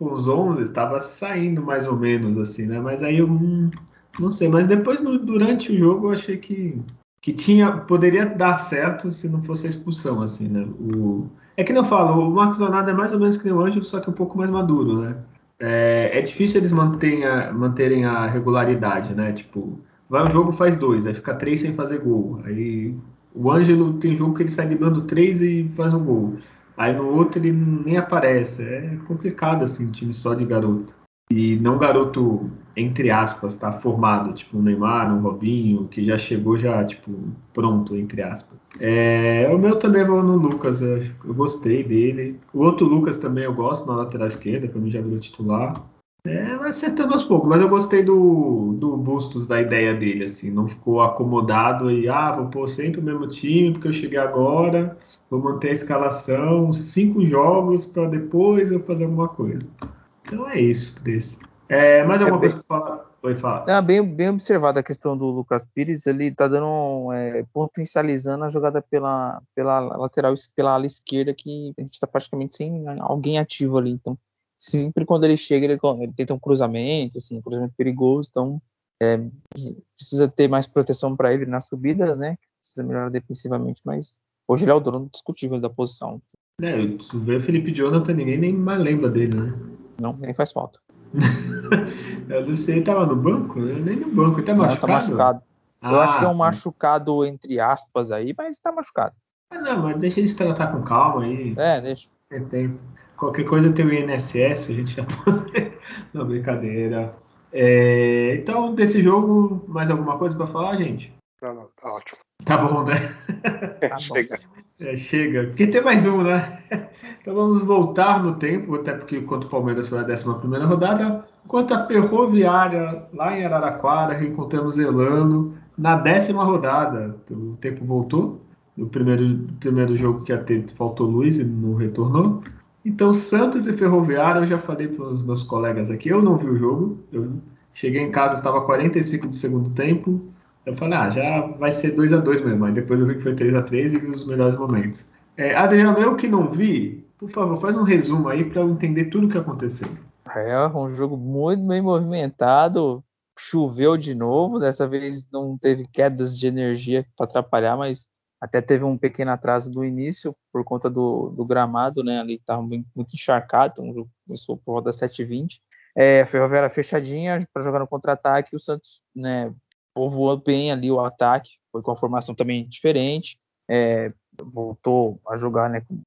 os 11 estava saindo mais ou menos assim, né? Mas aí eu não, não sei. Mas depois, no, durante o jogo, eu achei que, que tinha, poderia dar certo se não fosse a expulsão, assim, né? O, é que não falo, o Marcos Leonardo é mais ou menos que o Ângelo, só que um pouco mais maduro, né? É, é difícil eles manterem a, manterem a regularidade, né? Tipo, vai um jogo, faz dois, aí fica três sem fazer gol. Aí o Ângelo tem jogo que ele sai librando três e faz um gol. Aí no outro ele nem aparece. É complicado assim, um time só de garoto. E não garoto, entre aspas, tá formado, tipo o Neymar, o Robinho, que já chegou já, tipo, pronto, entre aspas. É, o meu também vou no Lucas, eu gostei dele. O outro Lucas também eu gosto, na lateral esquerda, para mim já virou titular. É, vai acertando aos poucos, mas eu gostei do, do Bustos, da ideia dele, assim, não ficou acomodado e, ah, vou pôr sempre o mesmo time porque eu cheguei agora, vou manter a escalação, cinco jogos para depois eu fazer alguma coisa. Então é isso desse. É, mais alguma é bem, coisa para falar? Oi, fala. É bem, bem observada a questão do Lucas Pires, ele tá dando, é, potencializando a jogada pela, pela lateral, pela ala esquerda, que a gente está praticamente sem alguém ativo ali, então sempre quando ele chega, ele, ele tenta um cruzamento, assim, um cruzamento perigoso, então é, precisa ter mais proteção para ele nas subidas, né? Precisa melhorar defensivamente, mas hoje ele é o dono discutível da posição. É, tu vê o Felipe Jonathan, ninguém nem mais lembra dele, né? Não, nem faz falta. eu não sei, ele tava no banco? Nem no banco, ele tá machucado? Não, tá machucado. Ah, eu acho que é um tá. machucado entre aspas aí, mas tá machucado. Ah, não, mas deixa ele se tratar com calma aí. É, deixa. É tempo. Qualquer coisa tem o INSS, a gente já Não, brincadeira. É, então, desse jogo, mais alguma coisa para falar, gente? Não, não, tá ótimo. Tá bom, né? Tá chega. É, chega. Porque tem mais um, né? Então vamos voltar no tempo, até porque quanto o Palmeiras foi a 11 rodada, quanto a Ferroviária, lá em Araraquara, reencontramos Elano na décima rodada. O tempo voltou. No primeiro, primeiro jogo que ia ter, faltou Luiz e não retornou. Então, Santos e Ferroviária, eu já falei para os meus colegas aqui, eu não vi o jogo. Eu cheguei em casa, estava 45 do segundo tempo. Eu falei, ah, já vai ser 2 a 2 mesmo. Aí depois eu vi que foi 3 a 3 e vi os melhores momentos. É, Adriano, eu que não vi, por favor, faz um resumo aí para eu entender tudo o que aconteceu. É um jogo muito bem movimentado. Choveu de novo, dessa vez não teve quedas de energia para atrapalhar, mas até teve um pequeno atraso do início por conta do, do gramado, né? Ali estava muito, muito encharcado, jogo começou por volta das 7h20. É, a Ferroviária fechadinha para jogar no contra-ataque, o Santos, né, povoou bem ali o ataque, foi com a formação também diferente, é, voltou a jogar né, com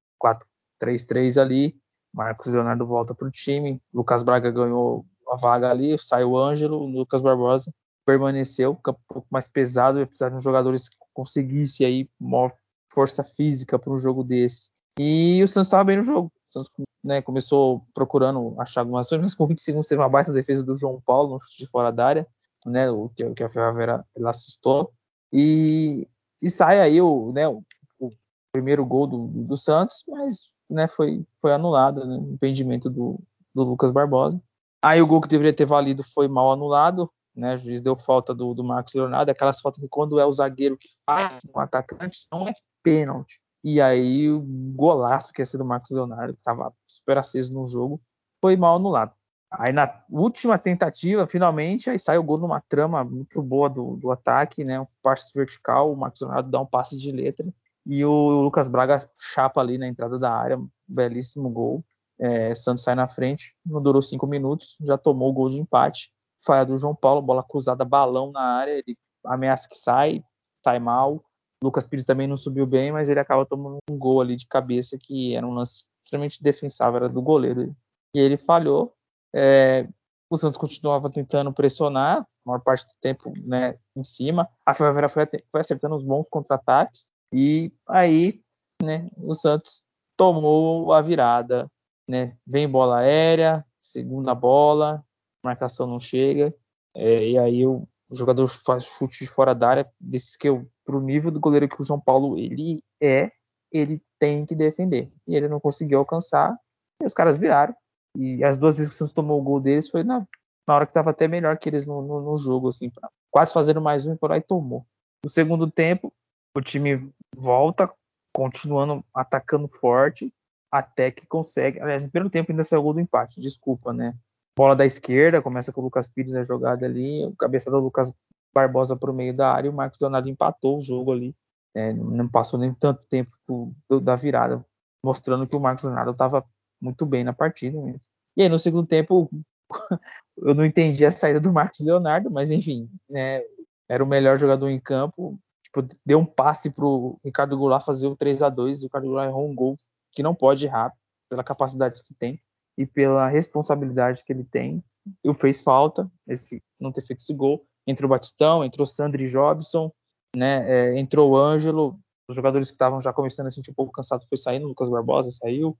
4-3-3 ali, Marcos Leonardo volta para o time, Lucas Braga ganhou a vaga ali, saiu o Ângelo, Lucas Barbosa permaneceu, um pouco mais pesado, precisar de uns jogadores que conseguisse aí uma força física para um jogo desse. E o Santos estava bem no jogo. O Santos né, começou procurando achar algumas ações, mas com 20 segundos teve uma baita defesa do João Paulo no chute de fora da área, né, o que, que a Ferroviária assustou. E, e sai aí o, né, o, o primeiro gol do, do, Santos, mas né, foi, foi anulado, né, o impedimento do, do Lucas Barbosa. Aí o gol que deveria ter valido foi mal anulado, né? O juiz deu falta do, do Marcos Leonardo, aquelas faltas que quando é o zagueiro que faz um atacante, não é pênalti. E aí o golaço que ia ser do Marcos Leonardo, que estava super aceso no jogo, foi mal anulado. Aí na última tentativa, finalmente, aí sai o gol numa trama muito boa do, do ataque, né? Um passe vertical, o Marcos Leonardo dá um passe de letra e o Lucas Braga chapa ali na entrada da área, belíssimo gol. É, Santos sai na frente, não durou cinco minutos, já tomou o gol de empate. Falha do João Paulo, bola cruzada, balão na área, ele ameaça que sai, sai mal. Lucas Pires também não subiu bem, mas ele acaba tomando um gol ali de cabeça que era um lance extremamente defensável, era do goleiro. E ele falhou. É, o Santos continuava tentando pressionar, a maior parte do tempo né, em cima. A Ferroviária foi, foi acertando uns bons contra-ataques. E aí né, o Santos tomou a virada. Né? Vem bola aérea, segunda bola, marcação não chega. É, e aí o, o jogador faz chute de fora da área, desses que eu, pro nível do goleiro que o João Paulo ele é, ele tem que defender. E ele não conseguiu alcançar, e os caras viraram. E as duas vezes que o Santos tomou o gol deles foi na, na hora que estava até melhor que eles no, no, no jogo, assim, pra, quase fazendo mais um e por aí tomou. No segundo tempo, o time volta, continuando atacando forte, até que consegue. Aliás, no primeiro tempo ainda saiu o gol do empate, desculpa, né? bola da esquerda, começa com o Lucas Pires na jogada ali, o cabeça do Lucas Barbosa para o meio da área, e o Marcos Leonardo empatou o jogo ali. É, não passou nem tanto tempo do, da virada, mostrando que o Marcos Leonardo estava muito bem na partida. Mesmo. E aí no segundo tempo eu não entendi a saída do Marcos Leonardo, mas enfim, né, era o melhor jogador em campo. Tipo, deu um passe pro Ricardo Goulart fazer o 3 a 2 e o Ricardo Goulart errou um gol que não pode errar pela capacidade que tem e pela responsabilidade que ele tem. Eu fez falta esse não ter feito esse gol. Entrou o Batistão, entrou Sandri Jobson, né? É, entrou o Ângelo. Os jogadores que estavam já começando a sentir um pouco cansado foi saindo. Lucas Barbosa saiu,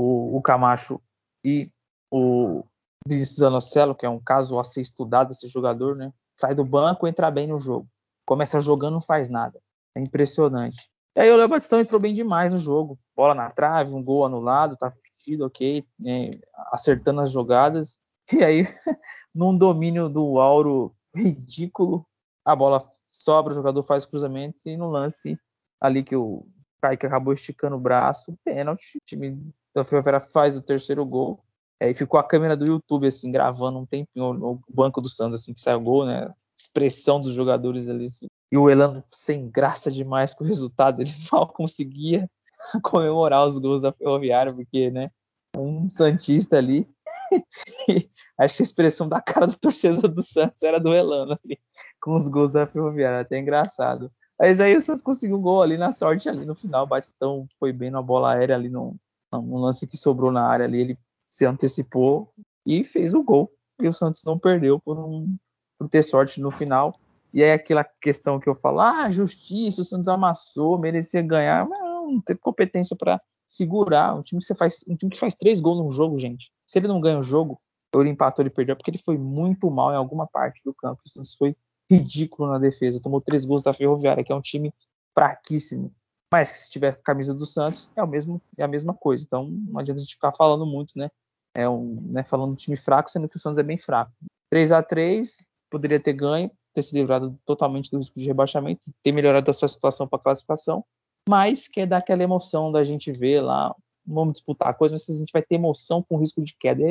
o, o Camacho e o Vinícius Anocelo, que é um caso a ser estudado esse jogador, né? Sai do banco, entra bem no jogo. Começa jogando, não faz nada. É impressionante. E aí o Léo Batistão entrou bem demais no jogo. Bola na trave, um gol anulado, tá partido, ok, né, acertando as jogadas. E aí, num domínio do Auro ridículo, a bola sobra, o jogador faz o cruzamento e no lance ali que o Kaique acabou esticando o braço, pênalti, time da Ferroviária faz o terceiro gol. Aí ficou a câmera do YouTube, assim, gravando um tempinho no banco do Santos, assim, que saiu o gol, né? Expressão dos jogadores ali. Assim. E o Elano sem graça demais com o resultado, ele mal conseguia comemorar os gols da Ferroviária, porque, né, um Santista ali. Acho que a expressão da cara do torcedor do Santos era do Elano ali, com os gols da Ferroviária, até engraçado. Mas aí o Santos conseguiu um gol ali na sorte ali no final, o Batistão foi bem na bola aérea ali no, no lance que sobrou na área ali, ele se antecipou e fez o gol. E o Santos não perdeu por, um, por ter sorte no final. E aí aquela questão que eu falo, ah, justiça, o Santos amassou, merecia ganhar. Mas não teve competência para segurar. Um time que faz, um time que faz três gols num jogo, gente. Se ele não ganha o jogo, ele empatou, ele perdeu, porque ele foi muito mal em alguma parte do campo. Isso foi ridículo na defesa. Tomou três gols da Ferroviária, que é um time fraquíssimo. Mas que se tiver a camisa do Santos, é, o mesmo, é a mesma coisa. Então não adianta a gente ficar falando muito, né? É um, né, falando de time fraco, sendo que o Santos é bem fraco. 3 a 3 poderia ter ganho, ter se livrado totalmente do risco de rebaixamento, ter melhorado a sua situação para classificação, mas que é dar aquela emoção da gente ver lá, vamos disputar a coisa, mas a gente vai ter emoção com risco de queda,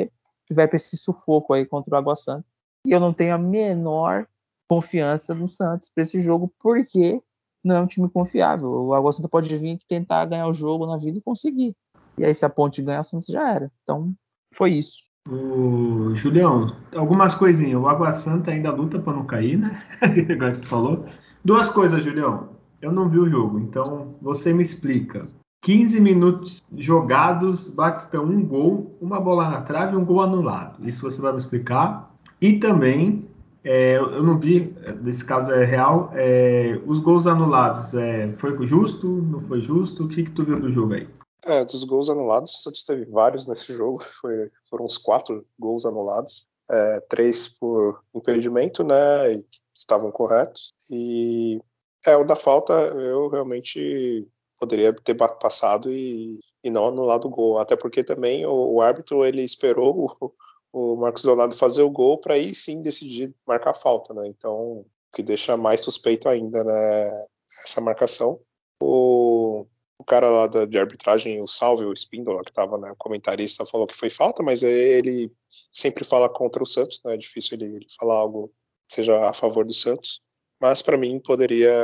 e vai para esse sufoco aí contra o Água Santa. E eu não tenho a menor confiança no Santos para esse jogo, porque não é um time confiável. O Água Santa pode vir aqui tentar ganhar o jogo na vida e conseguir. E aí, se a ponte ganhar, o Santos já era. Então, foi isso. O Julião, algumas coisinhas. O Água Santa ainda luta para não cair, né? Agora que tu falou. Duas coisas, Julião. Eu não vi o jogo, então você me explica. 15 minutos jogados, Batistão um gol, uma bola na trave e um gol anulado. Isso você vai me explicar. E também, é, eu não vi, desse caso é real, é, os gols anulados, é, foi justo, não foi justo? O que, que tu viu do jogo aí? É, dos gols anulados, Santos teve vários nesse jogo. Foi, foram uns quatro gols anulados. É, três por impedimento, né? E estavam corretos. E é, o da falta eu realmente poderia ter passado e, e não anulado o gol. Até porque também o, o árbitro ele esperou o, o Marcos Leonardo fazer o gol para aí sim decidir marcar a falta, né? Então, o que deixa mais suspeito ainda, né? Essa marcação. O, o cara lá da, de arbitragem, o Salve, o Spindola, que estava, né, comentarista, falou que foi falta, mas ele sempre fala contra o Santos, né? É difícil ele, ele falar algo que seja a favor do Santos. Mas para mim poderia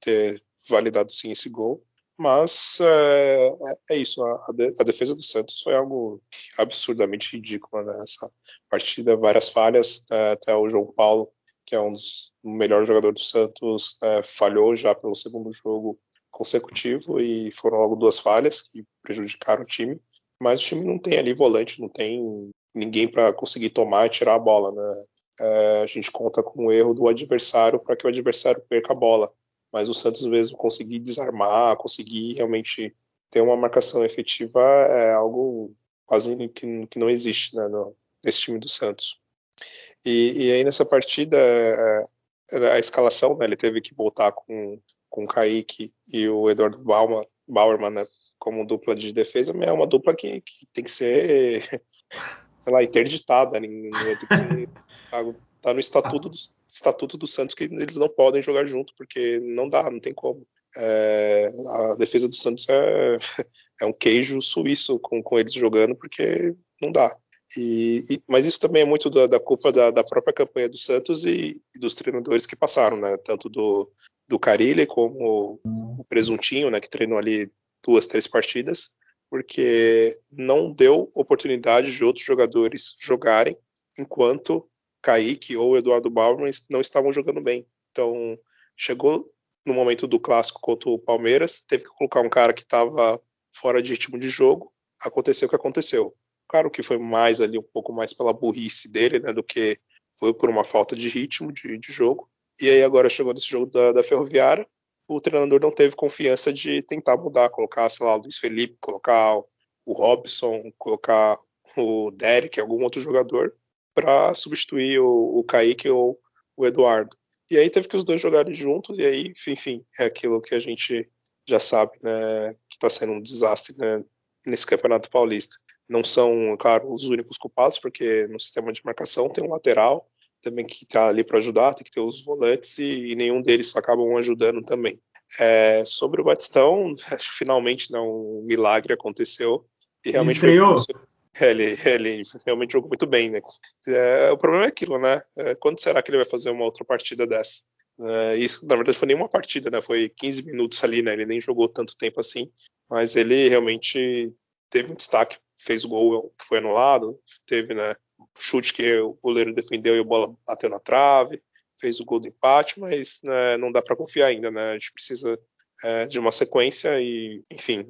ter validado sim esse gol. Mas é, é, é isso, a, a, defesa do Santos foi algo absurdamente ridículo nessa né? partida, várias falhas, é, até o João Paulo, que é um dos melhores jogadores do Santos, é, falhou já pelo segundo jogo consecutivo e foram logo duas falhas que prejudicaram o time. Mas o time não tem ali volante, não tem ninguém para conseguir tomar e tirar a bola, né? É, a gente conta com o erro do adversário para que o adversário perca a bola mas o Santos mesmo conseguir desarmar, conseguir realmente ter uma marcação efetiva é algo quase que, que não existe né, no, nesse time do Santos. E, e aí nessa partida, é, é, a escalação, né, ele teve que voltar com, com o Kaique e o Eduardo Bauman, Bauerman né, como dupla de defesa, mas é uma dupla que, que tem que ser, sei lá, interditada, né, tem que ser, tá no estatuto dos, estatuto do Santos que eles não podem jogar junto, porque não dá, não tem como. É, a defesa do Santos é, é, um queijo suíço com, com eles jogando, porque não dá. E, e, mas isso também é muito da, da culpa da, da, própria campanha do Santos e, e, dos treinadores que passaram, né? Tanto do, do Carilli como o Presuntinho, né? Que treinou ali duas, três partidas, porque não deu oportunidade de outros jogadores jogarem enquanto Kaique ou Eduardo Bauerman não estavam jogando bem. Então, chegou no momento do clássico contra o Palmeiras, teve que colocar um cara que estava fora de ritmo de jogo. Aconteceu o que aconteceu. Claro que foi mais ali, um pouco mais pela burrice dele, né, do que foi por uma falta de ritmo de, de jogo. E aí agora chegou nesse jogo da, da Ferroviária, o treinador não teve confiança de tentar mudar, colocar, sei lá, o Luiz Felipe, colocar o Robson, colocar o Derek, algum outro jogador, para substituir o, o Kaique ou o Eduardo. E aí teve que os dois jogarem juntos, e aí, enfim, é aquilo que a gente já sabe, né, que está sendo um desastre né, nesse Campeonato Paulista. Não são, claro, os únicos culpados, porque no sistema de marcação tem um lateral também que está ali para ajudar, tem que ter os volantes, e, e nenhum deles acabam ajudando também. É, sobre o Batistão, acho que finalmente né, um milagre aconteceu. E realmente Ele foi, ele, ele realmente jogou muito bem, né? É, o problema é aquilo, né? É, quando será que ele vai fazer uma outra partida dessa? É, isso, na verdade, foi nenhuma partida, né? Foi 15 minutos ali, né? Ele nem jogou tanto tempo assim, mas ele realmente teve um destaque, fez o gol que foi anulado, teve, né? Chute que o goleiro defendeu e a bola bateu na trave, fez o gol do empate, mas né, não dá para confiar ainda, né? A gente precisa é, de uma sequência e, enfim,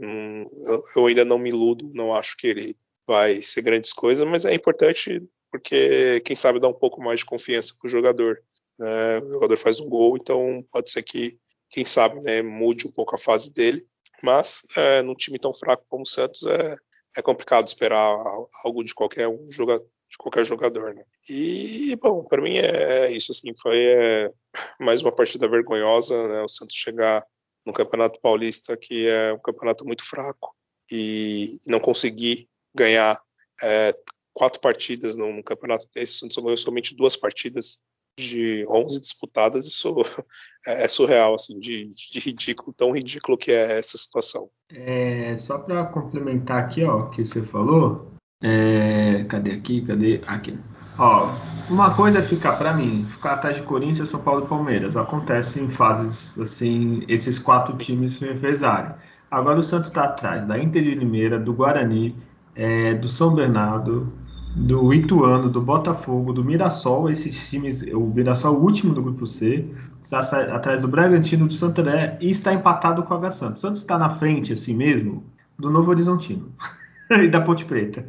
eu, eu ainda não me iludo, não acho que ele vai ser grandes coisas, mas é importante porque, quem sabe, dá um pouco mais de confiança para o jogador. Né? O jogador faz um gol, então pode ser que, quem sabe, né, mude um pouco a fase dele. Mas, é, num time tão fraco como o Santos, é, é complicado esperar algo de qualquer um jogador de qualquer jogador, né? E bom, para mim é isso assim, foi é, mais uma partida vergonhosa, né? O Santos chegar no Campeonato Paulista, que é um campeonato muito fraco, e não conseguir ganhar é, quatro partidas no, campeonato desse, o Santos ganhou somente duas partidas de 11 disputadas, isso é, é surreal, assim, de, de, ridículo, tão ridículo que é essa situação. É, só para complementar aqui, ó, que você falou, é, cadê aqui, cadê, aqui, ó, uma coisa ficar, para mim, ficar atrás de Corinthians, São Paulo e Palmeiras, acontece em fases, assim, esses quatro times se revezarem. Agora o Santos está atrás da Inter de Limeira, do Guarani, é, do São Bernardo, do Ituano, do Botafogo, do Mirassol, esses times, o Mirassol é o último do grupo C, está atrás do Bragantino, do Santander e está empatado com o H Santos. Santos está na frente, assim mesmo, do Novo Horizontino e da Ponte Preta.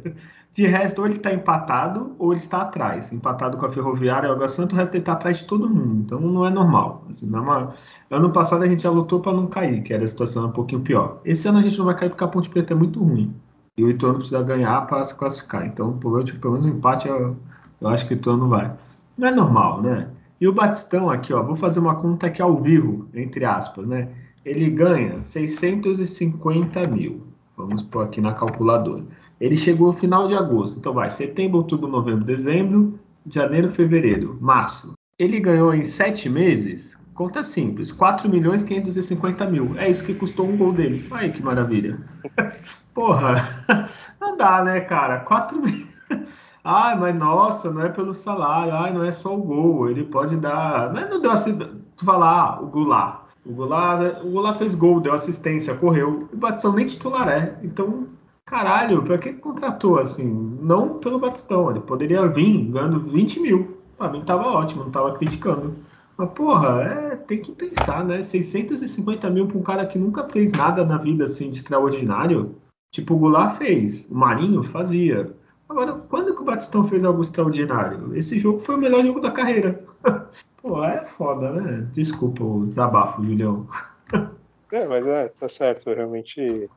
De resto, ou ele está empatado ou ele está atrás. Empatado com a Ferroviária e o Água Santa, o resto ele está atrás de todo mundo. Então não é normal. Assim, não é uma... Ano passado a gente já lutou para não cair, que era a situação um pouquinho pior. Esse ano a gente não vai cair porque a Ponte Preta é muito ruim. E o Ituano precisa ganhar para se classificar. Então, pelo menos, pelo menos um empate, eu, eu acho que o Ituano vai. Não é normal, né? E o Batistão aqui, ó, vou fazer uma conta aqui ao vivo, entre aspas, né? Ele ganha 650 mil. Vamos pôr aqui na calculadora. Ele chegou no final de agosto. Então vai, setembro, outubro, novembro, dezembro, janeiro, fevereiro, março. Ele ganhou em sete meses, conta simples, 4 milhões 550 mil. É isso que custou um gol dele. Aí que maravilha. Porra, não dá, né, cara? 4 milhões. Ai, mas nossa, não é pelo salário. Ai, não é só o gol. Ele pode dar. Mas não deu assim. Tu falar, ah, o Goulart. O Goulart, o Goulart fez gol, deu assistência, correu. O Batistão nem titular é. Então, Caralho, pra que contratou assim? Não pelo Batistão, ele poderia vir ganhando 20 mil. Pra mim tava ótimo, não tava criticando. Mas, porra, é, tem que pensar, né? 650 mil pra um cara que nunca fez nada na vida assim de extraordinário. Tipo, o Goulart fez, o Marinho fazia. Agora, quando que o Batistão fez algo extraordinário? Esse jogo foi o melhor jogo da carreira. Pô, é foda, né? Desculpa o desabafo, Julião. É, mas é, tá certo. Realmente,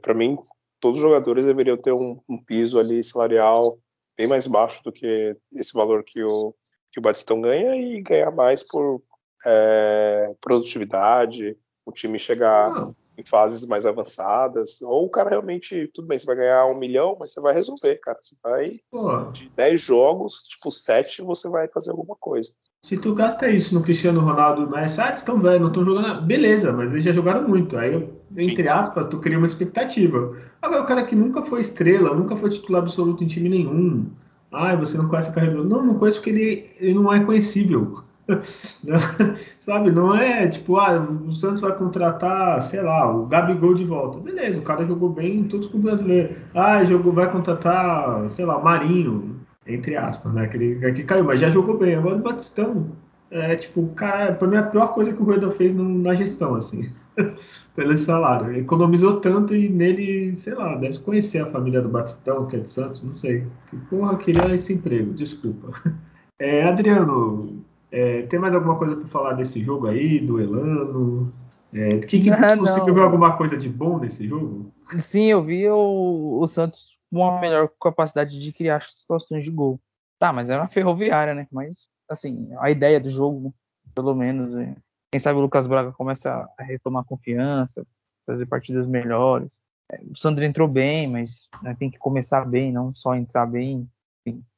para mim, todos os jogadores deveriam ter um, um, piso ali salarial bem mais baixo do que esse valor que o, que o Batistão ganha e ganhar mais por é, produtividade, o time chegar Não. em fases mais avançadas, ou o cara realmente, tudo bem, você vai ganhar um milhão, mas você vai resolver, cara. Você vai Pô. de 10 jogos, tipo, 7 você vai fazer alguma coisa. Se tu gasta isso no Cristiano Ronaldo, mas ah, estão velho, não estão jogando. Beleza, mas eles já jogaram muito. Aí, entre sim, aspas, sim. tu cria uma expectativa. Agora, o cara que nunca foi estrela, nunca foi titular absoluto em time nenhum. Ah, você não conhece a carreira Não, não conheço porque ele, ele não é conhecível. Sabe, não é tipo, ah, o Santos vai contratar, sei lá, o Gabigol de volta. Beleza, o cara jogou bem em todos os brasileiros. Ah, jogou, vai contratar, sei lá, o Marinho entre aspas, né? Aquele que caiu, mas já jogou bem. Agora o Batistão, é tipo, cara, pra mim a pior coisa que o Rueda fez na gestão, assim, pelo salário. Economizou tanto e nele, sei lá, deve conhecer a família do Batistão, que é de Santos, não sei. Que porra, queria esse emprego, desculpa. É, Adriano, é, tem mais alguma coisa para falar desse jogo aí, do Elano? É, que, que, ah, conseguiu ver alguma coisa de bom nesse jogo? Sim, eu vi o, o Santos uma melhor capacidade de criar situações de gol. Tá, mas é uma ferroviária, né? Mas, assim, a ideia do jogo, pelo menos, é... quem sabe o Lucas Braga começa a retomar confiança, fazer partidas melhores. É, o Sandro entrou bem, mas né, tem que começar bem, não só entrar bem.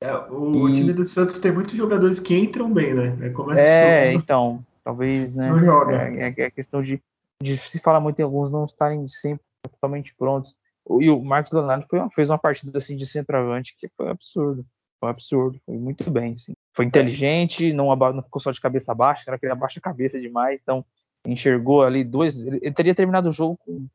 É, o, e... time do Santos tem muitos jogadores que entram bem, né? É, é então, talvez, né? Não joga. É, é, é questão de, de se fala muito em alguns não estarem sempre totalmente prontos. E o Marcos Leonardo foi, fez uma partida assim de centroavante que foi absurdo. Foi absurdo, foi muito bem, assim. Foi inteligente, não, não ficou só de cabeça baixa, era que ele abaixa a cabeça demais, então enxergou ali dois. Ele, teria terminado o jogo com,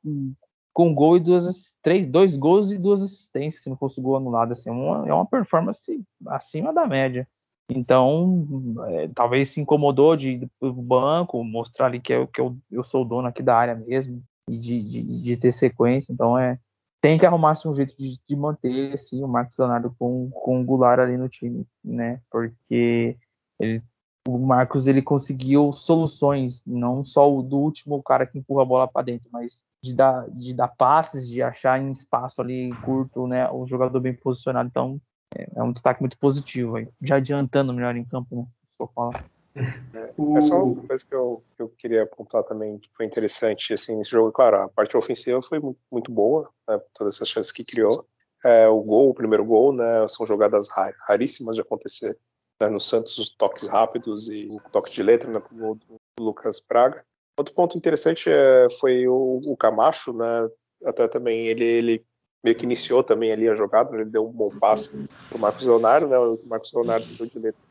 com, um gol e duas, três, dois gols e duas assistências, se não fosse o gol anulado. Assim, uma, é uma performance acima da média. Então, é, talvez se incomodou de ir pro banco, mostrar ali que, eu, que eu, eu sou o dono aqui da área mesmo, e de, de, de ter sequência. Então, é, tem que arrumar-se um jeito de, de, manter assim, o Marcos Leonardo com, com o Goulart ali no time, né? Porque ele, o Marcos ele conseguiu soluções, não só o do último cara que empurra a bola para dentro, mas de dar, de dar passes, de achar em espaço ali curto, né? O jogador bem posicionado. Então é, é um destaque muito positivo, aí. já adiantando melhor em campo, né? Vou falar. É, é, só uma coisa que eu, que eu queria apontar também, que foi interessante assim, nesse jogo. Claro, a parte ofensiva foi muito boa, né, todas essas chances que criou. É, o gol, o primeiro gol, né, são jogadas raríssimas de acontecer. Né, no Santos, os toques rápidos e o toque de letra né, gol do Lucas Braga. Outro ponto interessante é, foi o, o, Camacho, né, até também ele, ele meio que iniciou também ali a jogada, ele deu um bom passe para o Marcos Leonardo, né, o Marcos Leonardo deu de letra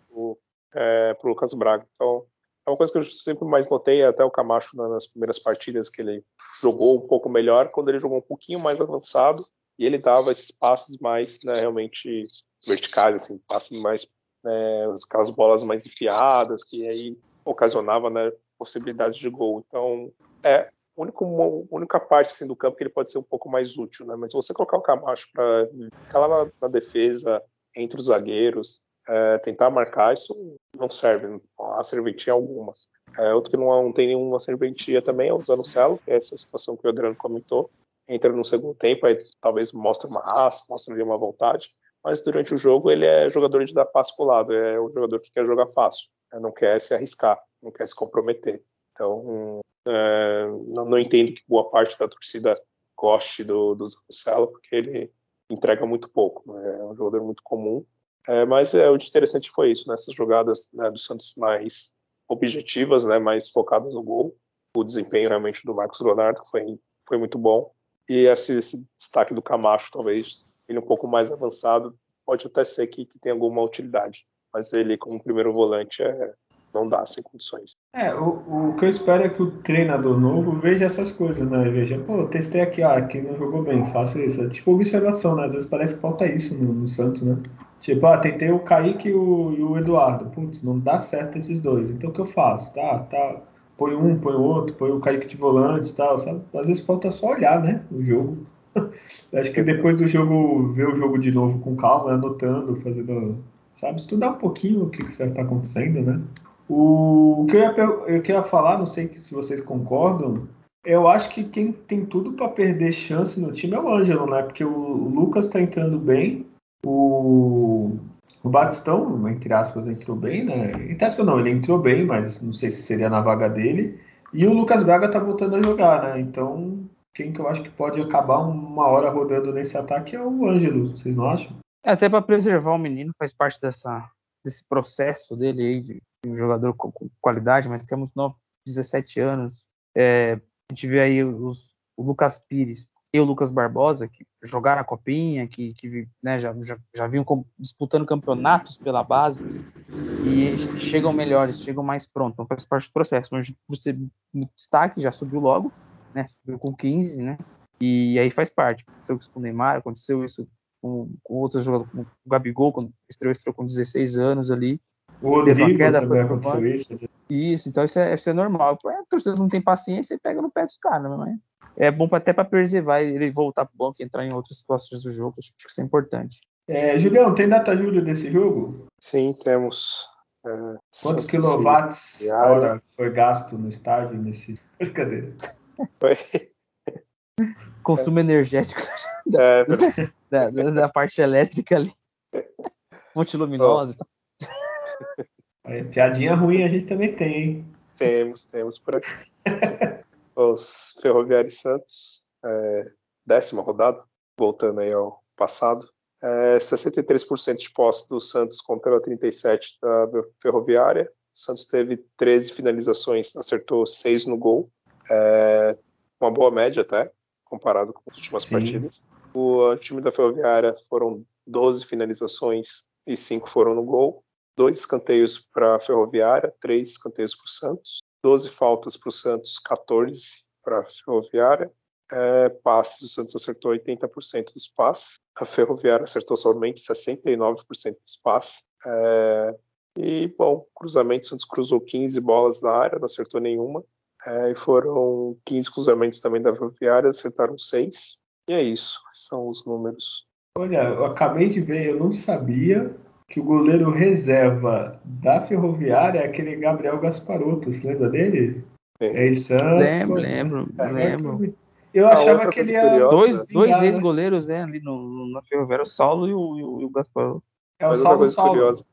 é, para o Lucas Braga. Então, é uma coisa que eu sempre mais notei, até o Camacho nas primeiras partidas que ele jogou um pouco melhor, quando ele jogou um pouquinho mais avançado e ele dava esses passes mais né, realmente verticais, assim, passes mais né, aquelas bolas mais enfiadas que aí ocasionava né, possibilidades de gol. Então, é único, única parte assim, do campo que ele pode ser um pouco mais útil, né? Mas se você colocar o Camacho para ficar lá na, na, defesa, entre os zagueiros, é, tentar marcar, isso não serve, não há serventia alguma. É, outro que não, não, tem nenhuma serventia também é o Zanocelo, que é essa situação que o Adriano comentou. Entra no segundo tempo, aí talvez mostra uma raça, mostra ali uma vontade, mas durante o jogo ele é jogador de dar passo para o lado, é um jogador que quer jogar fácil, né? não quer se arriscar, não quer se comprometer. Então, é, não, não, entendo que boa parte da torcida goste do, do porque ele entrega muito pouco, né? é um jogador muito comum. É, mas é, o interessante foi isso, nessas né? jogadas né, do Santos mais objetivas, né, mais focadas no gol. O desempenho realmente do Marcos Leonardo foi, foi muito bom. E esse, esse destaque do Camacho, talvez ele um pouco mais avançado, pode até ser que, que tenha alguma utilidade. Mas ele, como primeiro volante, é, não dá sem condições. É, o, o que eu espero é que o treinador novo veja essas coisas, né? Veja, pô, testei aqui, ah, aqui não jogou bem, faço isso. É tipo observação, né? Às vezes parece que falta isso no, no Santos, né? Tipo, ah, tentei o Kaique e o, e o Eduardo. Putz, não dá certo esses dois. Então o que eu faço? Tá, tá. Põe um, põe o outro, põe o Kaique de volante e tal, sabe? Às vezes falta só olhar, né? O jogo. Acho que depois do jogo, ver o jogo de novo com calma, anotando, fazendo. Sabe? Estudar um pouquinho o que está acontecendo, né? O, que eu ia, eu falar, não sei se vocês concordam, eu acho que quem tem tudo para perder chance no time é o Ângelo, né? Porque o, Lucas está entrando bem, o, o Batistão, entre aspas, entrou bem, né? Entre aspas, não, ele entrou bem, mas não sei se seria na vaga dele. E o Lucas Braga tá voltando a jogar, né? Então, quem que eu acho que pode acabar uma hora rodando nesse ataque é o Ângelo, vocês não acham? Até para preservar o menino, faz parte dessa, desse processo dele aí de um jogador com, qualidade, mas que é muito novo, 17 anos. É, a gente vê aí os, o Lucas Pires e o Lucas Barbosa, que jogaram a copinha, que, que né, já, já, já vinham disputando campeonatos pela base, e chegam melhores, chegam mais prontos, então faz parte do processo. Mas você destaque já subiu logo, né, subiu com 15, né, e aí faz parte. Aconteceu isso com o Neymar, aconteceu isso com, com outros jogadores, com o Gabigol, quando estreou, estreou com 16 anos ali, o Rodrigo queda, também aconteceu isso. Né? Isso, então isso é, isso é normal. A torcida não tem paciência e pega no pé dos caras, né? É bom até para preservar ele voltar pro banco e entrar em outras situações do jogo. Acho que isso é importante. É, Julião, tem data Júlio desse jogo? Sim, temos. É, Quantos quilowatts hora foi gasto no estádio nesse. Brincadeira. Foi. Consumo é. energético da, é, da, da, da, parte elétrica ali. Fonte luminosa. Oh. Piadinha ruim a gente também tem, hein? Temos, temos por aqui. Os Ferroviários Santos, é, décima rodada, voltando aí ao passado. É, 63% de posse do Santos contra 37% da Ferroviária. O Santos teve 13 finalizações, acertou 6 no gol. É, uma boa média até, comparado com as últimas Sim. partidas. O time da Ferroviária foram 12 finalizações e 5 foram no gol dois escanteios para a Ferroviária, três escanteios para o Santos, 12 faltas para o Santos, 14 para a Ferroviária. É, passes, o Santos acertou 80% dos passes, a Ferroviária acertou somente 69% dos passes. É, e, bom, cruzamento, o Santos cruzou 15 bolas na área, não acertou nenhuma. É, e foram 15 cruzamentos também da Ferroviária, acertaram 6. E é isso, são os números. Olha, eu acabei de ver, eu não sabia, que o goleiro reserva da Ferroviária é aquele Gabriel Gasparotto, você lembra dele? É, Santos, lembro, lembro, é, lembro. Eu achava que ele ia. Dois, dois ex-goleiros, né, ali no, na Ferroviária, o Saulo e o, e o Gasparotto. É o Mas Saulo Saulo. Curiosa.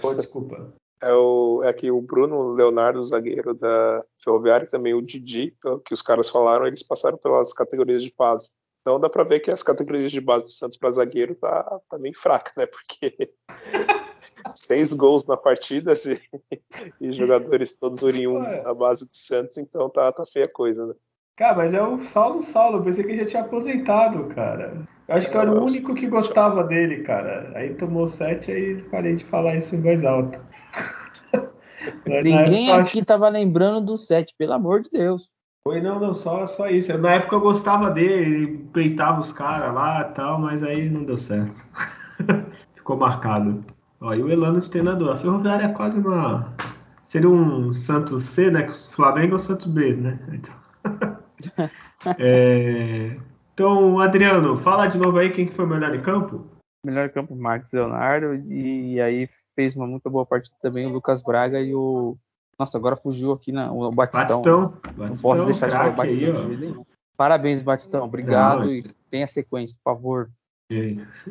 Pô, desculpa. É, o, é que o Bruno Leonardo, zagueiro da Ferroviária, e também o Didi, que os caras falaram, eles passaram pelas categorias de base. Então dá para ver que as categorias de base do Santos para zagueiro tá, tá bem fraca, né? Porque seis gols na partida e, e jogadores todos oriundos na base do Santos, então tá, tá feia a coisa, né? Cara, mas é o Saulo Saulo, eu pensei que ele já tinha aposentado, cara. Eu acho que eu era o único que gostava dele, cara. Aí tomou sete, aí parei de falar isso em voz alta. Ninguém aqui acho... tava lembrando do sete, pelo amor de Deus. Foi, não, não, só, só isso. Na época eu gostava dele, ele peitava os caras lá e tal, mas aí não deu certo. Ficou marcado. Ó, e o Elano de treinador. A Ferroviária é quase uma. Seria um Santos C, né? Flamengo ou Santos B, né? Então... É, então, Adriano, fala de novo aí quem que foi o melhor em campo. Melhor campo, Marcos Leonardo, e aí fez uma muito boa partida também o Lucas Braga e o. Nossa, agora fugiu aqui na, o Batistão. Batistão. Não posso deixar de falar o Batistão aí, de jeito nenhum. Parabéns, Batistão. Obrigado Não, e tenha sequência, por favor.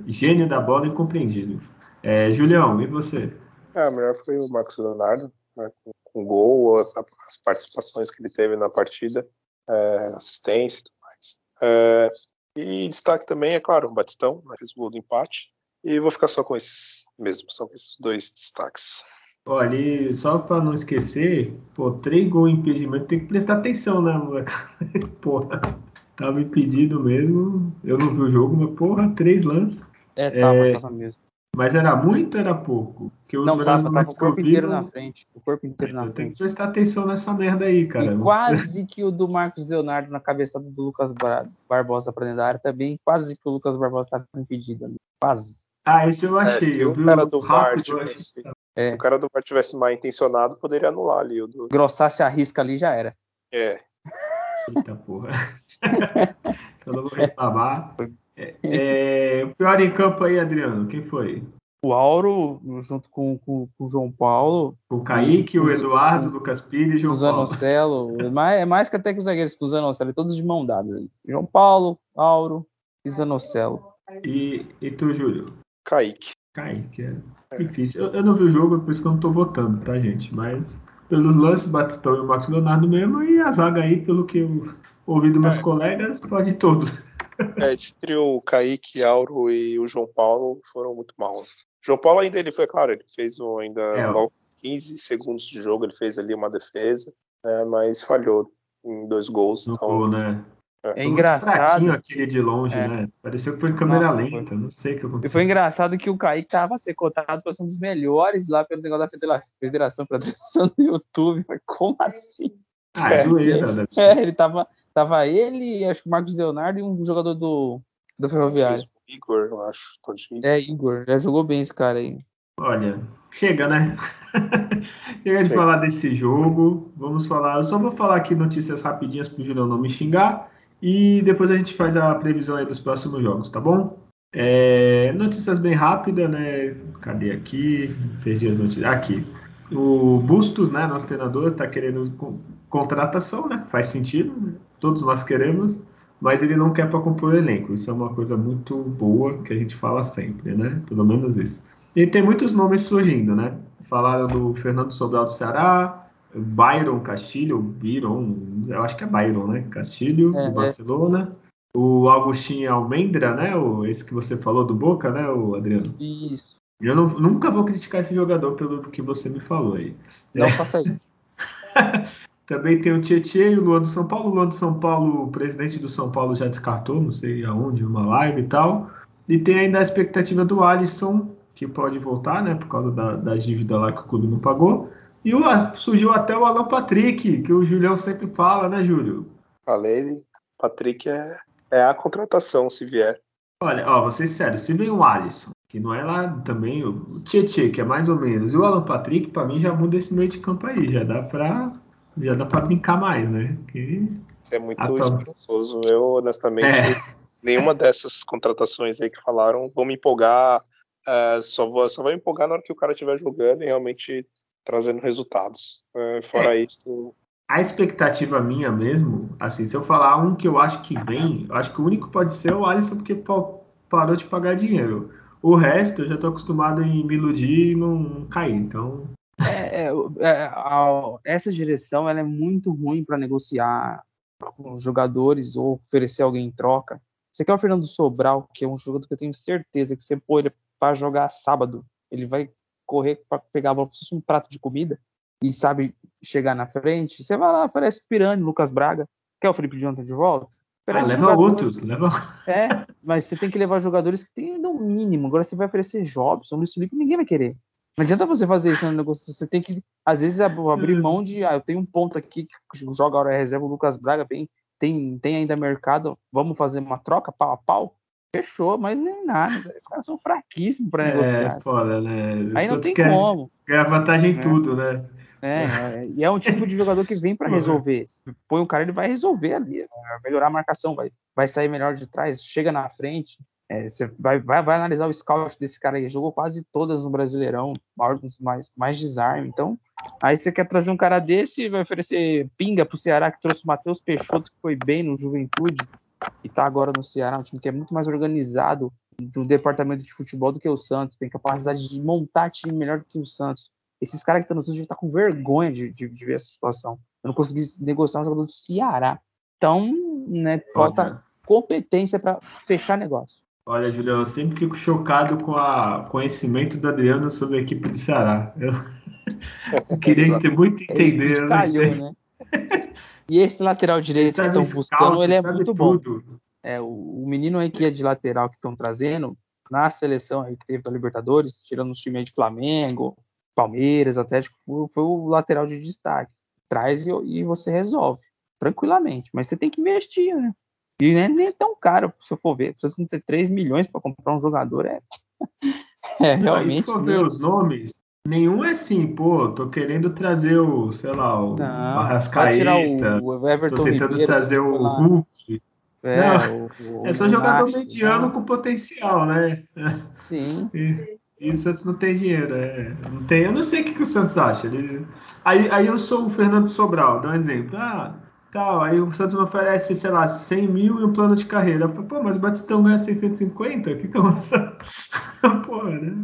Gênio da bola incompreendido. É, Julião, e você? É, melhor foi o Marcos Leonardo, né, com, com gol, as, as, participações que ele teve na partida, é, assistência e tudo mais. É, e destaque também, é claro, o Batistão, né, fez o gol do empate. E vou ficar só com esses mesmo, só com esses dois destaques. Olha, e só para não esquecer, pô, três gols em impedimento, tem que prestar atenção, né, moleque? Porra, tava impedido mesmo. Eu não vi o jogo, mas porra, três lances. É, tava, é, tava mesmo. Mas era muito ou era pouco? Porque os não, tava, tava o corpo inteiro na frente. O corpo inteiro então na frente. Tem que prestar atenção nessa merda aí, cara. E quase que o do Marcos Leonardo na cabeçada do Lucas Barbosa pra dentro da área também, quase que o Lucas Barbosa tava impedido ali. Quase. Ah, esse eu achei. É, eu o cara do VAR tivesse, é. se o cara do VAR tivesse mal intencionado, poderia anular ali o do. Grossasse a risca ali já era. É. Eita porra. então não vou reclamar. É, é, o pior em campo aí, Adriano, quem foi? O Auro, junto com, com, com o João Paulo. O Kaique, o Eduardo, o Lucas Pires e João o Zanocelo. É mais, é mais que até que os zagueiros com o Zanocelo, todos de mão dada. João Paulo, Auro e Zanocelo. E, e tu, Júlio? Kaique. Kaique, é, é. difícil. Eu, eu, não vi o jogo, por isso que eu não tô votando, tá, gente? Mas pelos lances, Batistão e o Max Leonardo mesmo, e a zaga aí, pelo que eu ouvi dos meus é. colegas, pode todos. É, esse trio, o Kaique, Auro e o João Paulo foram muito mal. O João Paulo ainda, ele foi, claro, ele fez um, ainda é. logo 15 segundos de jogo, ele fez ali uma defesa, né, mas falhou em dois gols. No então, gol, né? É, é engraçado. aquele de longe, é. né? Pareceu que foi em câmera Nossa, lenta, foi. não sei o que aconteceu. E foi engraçado que o Kaique tava ser cotado para ser um dos melhores lá pelo negócio da Federação para transmissão do YouTube. Mas como assim? Ah, é zoeira, né? É, ele tava, tava ele, acho que o Marcos Leonardo e um jogador do, do Ferroviário. Igor, eu acho. É, Igor. Já jogou bem esse cara aí. Olha, chega, né? chega de falar desse jogo. Vamos falar. Eu só vou falar aqui notícias rapidinhas pro Julião não me xingar. E depois a gente faz a previsão aí dos próximos jogos, tá bom? É, notícias bem rápidas, né? Cadê aqui? Perdi as notícias. Aqui. O Bustos, né? Nosso treinador, está querendo contratação, né? Faz sentido, né? todos nós queremos, mas ele não quer para compor o elenco. Isso é uma coisa muito boa que a gente fala sempre, né? Pelo menos isso. E tem muitos nomes surgindo, né? Falaram do Fernando Sobral do Ceará, Byron Castilho, Byron, eu acho que é Byron, né? Castilho, é, do é. Barcelona. É. O Agostinho Almendra, né? O, esse que você falou do Boca, né, o Adriano? Isso. Eu não, nunca vou criticar esse jogador pelo que você me falou aí. Não é. faça aí. Também tem o Tietchan e o Luan do São Paulo. O Luan do São Paulo, o presidente do São Paulo já descartou, não sei aonde, uma live e tal. E tem ainda a expectativa do Alisson, que pode voltar, né? Por causa da, da dívida lá que o clube não pagou. E o, surgiu até o Alan Patrick, que o Julião sempre fala, né, Júlio? Falei, Patrick é, é a contratação, se vier. Olha, ó, vou ser sério, se vem o Alisson, que não é lá também, o Tietchan, que é mais ou menos, e o Alan Patrick, para mim, já muda esse meio de campo aí, já dá pra, já dá pra brincar mais, né? Que... é muito esperançoso. Eu, honestamente, é. nenhuma dessas contratações aí que falaram vão me empolgar. Uh, só, vou, só vai me empolgar na hora que o cara estiver jogando e realmente trazendo resultados. É, fora é. isso. A expectativa minha mesmo, assim, se eu falar um que eu acho que vem, eu acho que o único pode ser o Alisson, porque parou de pagar dinheiro. O resto eu já estou acostumado em me iludir e não, não cair, então. É, é, é, a, essa direção ela é muito ruim para negociar com os jogadores ou oferecer alguém em troca. Você quer o Fernando Sobral, que é um jogador que eu tenho certeza que você pôr ele para jogar sábado, ele vai correr para pegar um prato de comida e sabe chegar na frente, você vai lá, oferece Pirani, Lucas Braga, quer o Felipe Jonathan de volta? Ah, leva outros, leva. É, mas você tem que levar jogadores que tem no mínimo. Agora você vai oferecer Jobson, Luiz Felipe, ninguém vai querer. Não adianta você fazer isso no negócio. Você tem que, às vezes, abrir mão de. Ah, eu tenho um ponto aqui que joga a hora reserva o Lucas Braga, bem, tem, tem ainda mercado, vamos fazer uma troca pau a pau? Fechou, mas nem nada. Os caras são fraquíssimos para negociar. É foda, né? Aí não tem quer, como. Ganhar vantagem em é. tudo, né? É, é, e é um tipo de jogador que vem para resolver. Põe o cara, ele vai resolver ali, vai melhorar a marcação, vai, vai sair melhor de trás, chega na frente. É, você vai, vai, vai analisar o scout desse cara aí, jogou quase todas no Brasileirão, mais, mais desarme. Então, aí você quer trazer um cara desse, vai oferecer pinga pro Ceará, que trouxe o Matheus Peixoto, que foi bem no Juventude, e tá agora no Ceará, um time que é muito mais organizado do departamento de futebol do que o Santos, tem capacidade de montar time melhor do que o Santos. Esses caras que estão no Santos estão tá com vergonha de, de, de, ver essa situação. Eu não consegui negociar um jogador do Ceará. Então, né, falta Olha. competência para fechar negócio. Olha, Julião, eu sempre fico chocado com o conhecimento do Adriano sobre a equipe do Ceará. Eu, eu queria ter muito entender. Ele calhou, né? E esse lateral direito que estão buscando, ele é muito tudo. bom. É, o, o, menino aí que é de lateral que estão trazendo, na seleção aí que teve da Libertadores, tirando os times de Flamengo, Palmeiras, Atlético, foi, foi o lateral de destaque. Traz e, e, você resolve tranquilamente, mas você tem que investir, né? E nem, nem é tão caro, se eu for ver. Não ter 3 milhões para comprar um jogador é. é realmente. Se for ver os nomes, nenhum é assim, pô, tô querendo trazer o, sei lá, o não, Arrascaeta, o Everton tô tentando Ribeiro, trazer o Hulk. É, não, o, o é só jogador mediano com potencial, né? Sim. E... E o Santos não tem dinheiro. É, não tem, eu não sei o que, que o Santos acha. Ele, aí, aí eu sou o Fernando Sobral, dá um exemplo. Ah, tal. Aí o Santos me oferece, sei lá, 100 mil e um plano de carreira. Eu falo, Pô, mas o Batistão ganha 650? O que que eu Pô, né?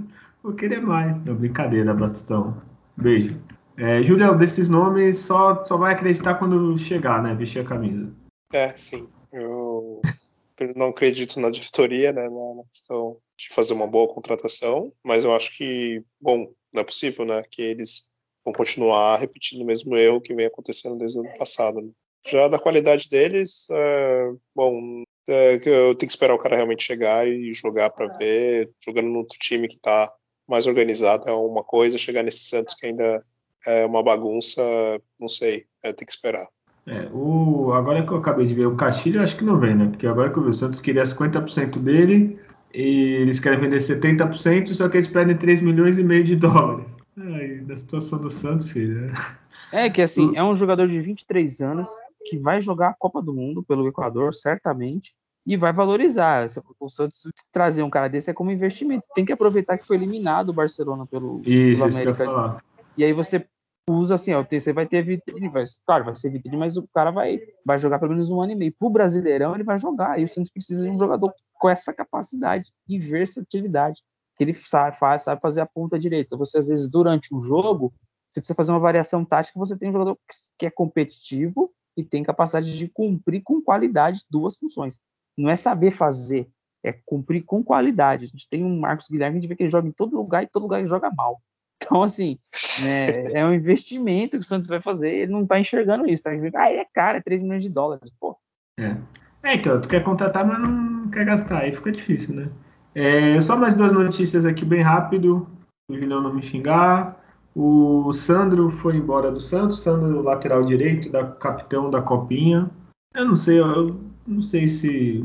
Vou querer mais. Não, brincadeira, Batistão. Beijo. É, Julião, desses nomes só, só vai acreditar quando chegar, né? Vestir a camisa. É, sim. Eu não acredito na diretoria, né? Na questão de fazer uma boa contratação, mas eu acho que, bom, não é possível, né, que eles vão continuar repetindo o mesmo erro que vem acontecendo desde o ano passado. Né? Já da qualidade deles, é, bom, é, eu tenho que esperar o cara realmente chegar e jogar para ver, jogando no outro time que está mais organizado é uma coisa, chegar nesse Santos que ainda é uma bagunça, não sei, é, tem que esperar. É, o, agora que eu acabei de ver o Castilho, acho que não vem, né? Porque agora que eu vi o Santos queria 50% dele, e eles querem vender 70%, só que eles pedem 3 milhões e meio de dólares. Aí, da situação do Santos, filho. É que assim, é um jogador de 23 anos que vai jogar a Copa do Mundo pelo Equador, certamente, e vai valorizar. O Santos trazer um cara desse é como investimento. Tem que aproveitar que foi eliminado o Barcelona pelo, isso, pelo América. E aí você usa assim, ó, você vai ter vitrine, vai, claro, vai ser vitrine, mas o cara vai, vai jogar pelo menos um ano e meio. Pro Brasileirão ele vai jogar, e o Santos precisa de um jogador com essa capacidade e versatilidade, que ele sabe, faz, sabe fazer a ponta direita. Você, às vezes, durante um jogo, você precisa fazer uma variação tática, você tem um jogador que é competitivo e tem capacidade de cumprir com qualidade duas funções. Não é saber fazer, é cumprir com qualidade. A gente tem um Marcos Guilherme, a gente vê que ele joga em todo lugar e todo lugar ele joga mal. Então, assim, né, é um investimento que o Santos vai fazer, ele não está enxergando isso, tá dizendo, ah, é caro, é 3 milhões de dólares, pô. É. é. então, tu quer contratar, mas não quer gastar, aí fica difícil, né? É, só mais duas notícias aqui bem rápido, o Julião não me xingar. O Sandro foi embora do Santos, Sandro lateral direito, da capitão da Copinha. Eu não sei, eu não sei se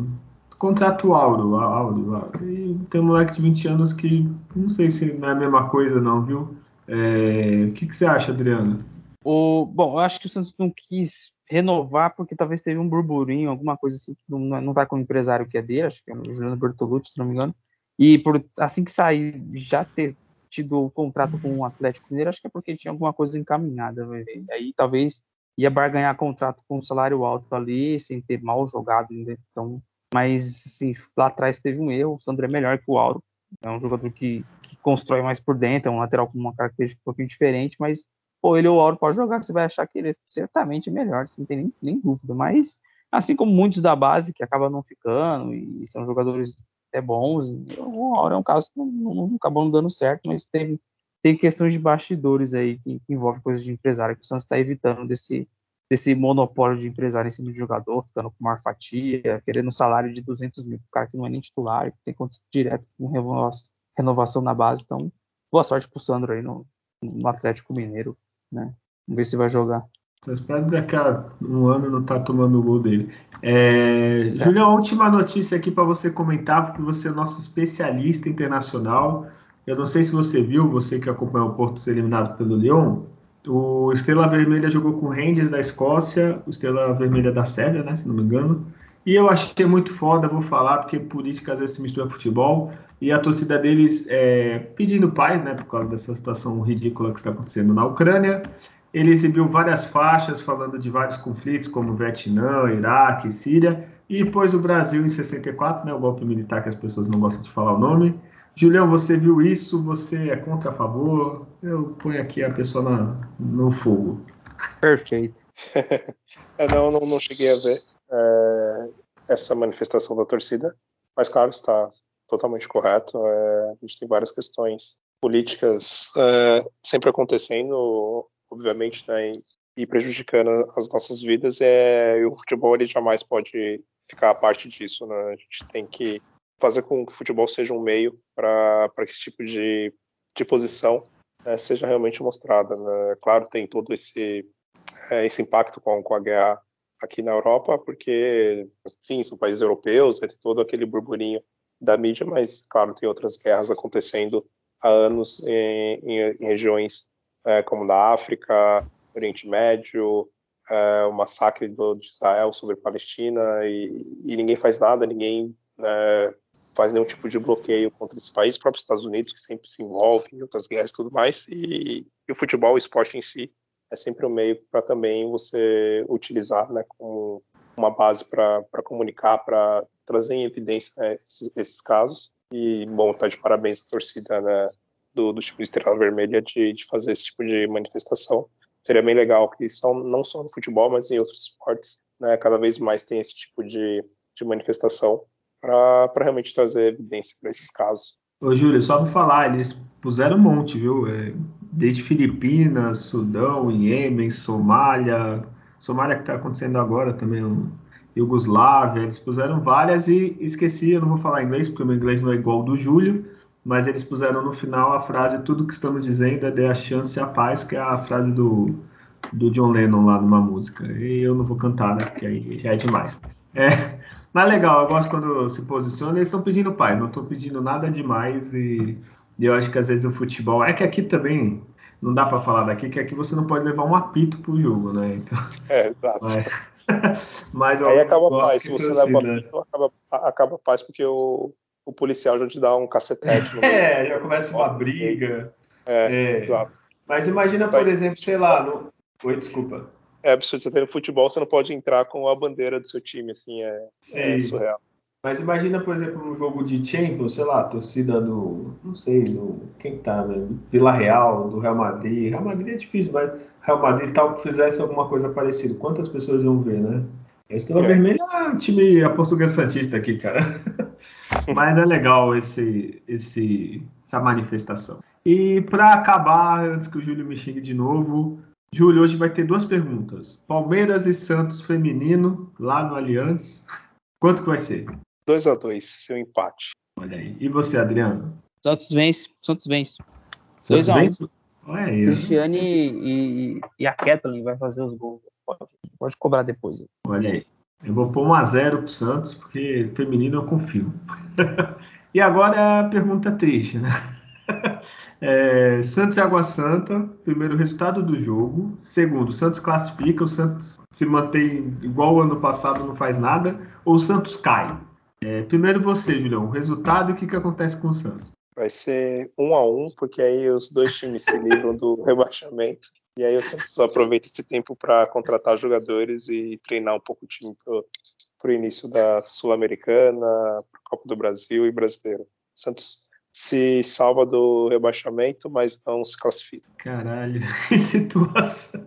contrato Auro, Auro, Auro. E tem um moleque de 20 anos que não sei se não é a mesma coisa não, viu? É, o que, que você acha, Adriano? O, bom, eu acho que o Santos não quis renovar porque talvez teve um burburinho, alguma coisa assim que não, não tá com o empresário que é dele, acho que é o Juliano Bertolucci, se não me engano. E por, assim que sair, já ter tido o contrato com o Atlético Mineiro, acho que é porque tinha alguma coisa encaminhada. Aí talvez ia barganhar contrato com um salário alto ali, sem ter mal jogado. Então, mas assim, lá atrás teve um erro. O Sandro é melhor que o Auro. É um jogador que, que constrói mais por dentro, é um lateral com uma característica um pouquinho diferente, mas pô, ele ou o Auro pode jogar, você vai achar que ele é certamente melhor, você não tem nem, nem dúvida. Mas, assim como muitos da base que acabam não ficando e são jogadores é bons, o Auro é um caso que não, não, não acabou não dando certo, mas teve, tem questões de bastidores aí que, que envolvem coisas de empresário que o Santos está evitando desse, desse monopólio de empresário em cima de jogador, ficando com uma fatia, querendo um salário de 200 mil, o cara que não é nem titular, que tem contato direto com renovação na base. Então, boa sorte pro Sandro aí no, no Atlético Mineiro, né? Vamos ver se vai jogar. Só espero daqui a um ano não tá tomando o gol dele. É, é. Julião, última notícia aqui para você comentar, porque você é nosso especialista internacional. Eu não sei se você viu, você que acompanhou o Porto ser eliminado pelo Lyon, O Estrela Vermelha jogou com o Rangers da Escócia, o Estrela Vermelha da Sérvia, né, se não me engano. E eu achei muito foda, vou falar, porque política às vezes se mistura futebol. E a torcida deles é, pedindo paz, né, por causa dessa situação ridícula que está acontecendo na Ucrânia. Ele exibiu várias faixas falando de vários conflitos, como Vietnã, Iraque, Síria. E pôs o Brasil em 64, né, o golpe militar que as pessoas não gostam de falar o nome. Julião, você viu isso? Você é contra, a favor? Eu ponho aqui a pessoa na, no fogo. Perfeito. é, não, não, não, cheguei a ver é, essa manifestação da torcida, mas claro, está totalmente correto. É, a gente tem várias questões políticas é, sempre acontecendo, obviamente, né, e prejudicando as nossas vidas. É, e o futebol ele jamais pode ficar a parte disso. Né? A gente tem que fazer com que o futebol seja um meio para esse tipo de, de posição né, seja realmente mostrada. Né? Claro, tem todo esse, é, esse impacto com, com a guerra aqui na Europa, porque, enfim, são países europeus, né, tem todo aquele burburinho da mídia, mas, claro, tem outras guerras acontecendo há anos em, em, em regiões é, como na África, Oriente Médio, é, o massacre do, de Israel sobre Palestina, e, e ninguém faz nada, ninguém é, faz nenhum tipo de bloqueio contra esse país, os próprios Estados Unidos, que sempre se envolve em outras guerras e tudo mais, e, e o futebol, o esporte em si, é sempre um meio para também você utilizar né, como uma base para comunicar, para trazer em evidência né, esses, esses, casos. E, bom, tá de parabéns à torcida né, do, do tipo Estrela Vermelha de, de fazer esse tipo de manifestação. Seria bem legal que são, não só no futebol, mas em outros esportes, né, cada vez mais tem esse tipo de, de manifestação para realmente trazer evidência para esses casos. Ô, Júlio, só para falar, eles puseram um monte, viu? É, desde Filipinas, Sudão, Iêmen, Somália, Somália que está acontecendo agora também, Iugoslávia, eles puseram várias e esqueci, eu não vou falar inglês porque o meu inglês não é igual ao do Júlio, mas eles puseram no final a frase tudo que estamos dizendo é dê a chance a paz, que é a frase do, do John Lennon lá numa música. E eu não vou cantar, né? Porque aí já é demais. É, mas legal, eu gosto quando se posiciona, eles estão pedindo paz, não estão pedindo nada demais e, e, eu acho que às vezes o futebol. É que aqui também não dá para falar daqui, que aqui você não pode levar um apito pro jogo, né? Então, é, exato. Mas, mas Aí acaba a paz, se você leva né? apito, acaba, acaba a paz porque o, o policial já te dá um cacetete. É, já começa uma briga. É, é, exato. Mas imagina, por exemplo, sei lá. No... Oi, desculpa é absurdo. Você tem no futebol, você não pode entrar com a bandeira do seu time, assim, é, é surreal. Mas imagina, por exemplo, um jogo de Champions, sei lá, a torcida do, não sei, do, quem tá, né? Vila Real, do Real Madrid. Real Madrid é difícil, mas Real Madrid tal, fizesse alguma coisa parecida. Quantas pessoas iam ver, né? A Estrela é. Vermelha é um time a portuguesa santista aqui, cara. mas é legal esse, esse, essa manifestação. E para acabar, antes que o Júlio me xingue de novo, Júlio, hoje vai ter duas perguntas. Palmeiras e Santos feminino, lá no Allianz. Quanto que vai ser? 2 a 2 seu empate. Olha aí. E você, Adriano? Santos vence. Santos vence. 2 a 1 um. Olha aí. Cristiane e, e, a Kathleen vai fazer os gols. Pode, pode cobrar depois. Olha aí. Eu vou pôr 1 a 0 pro Santos, porque feminino eu confio. e agora a pergunta triste, né? É, Santos e Água Santa, primeiro resultado do jogo. Segundo, Santos classifica, o Santos se mantém igual o ano passado, não faz nada, ou o Santos cai. É, primeiro você, Julião, o resultado e o que, que acontece com o Santos? Vai ser um a um, porque aí os dois times se livram do rebaixamento. E aí o Santos aproveita esse tempo para contratar jogadores e treinar um pouco o time para o início da Sul-Americana, Copa do Brasil e Brasileiro. Santos se salva do rebaixamento, mas não se classifica. Caralho, que situação.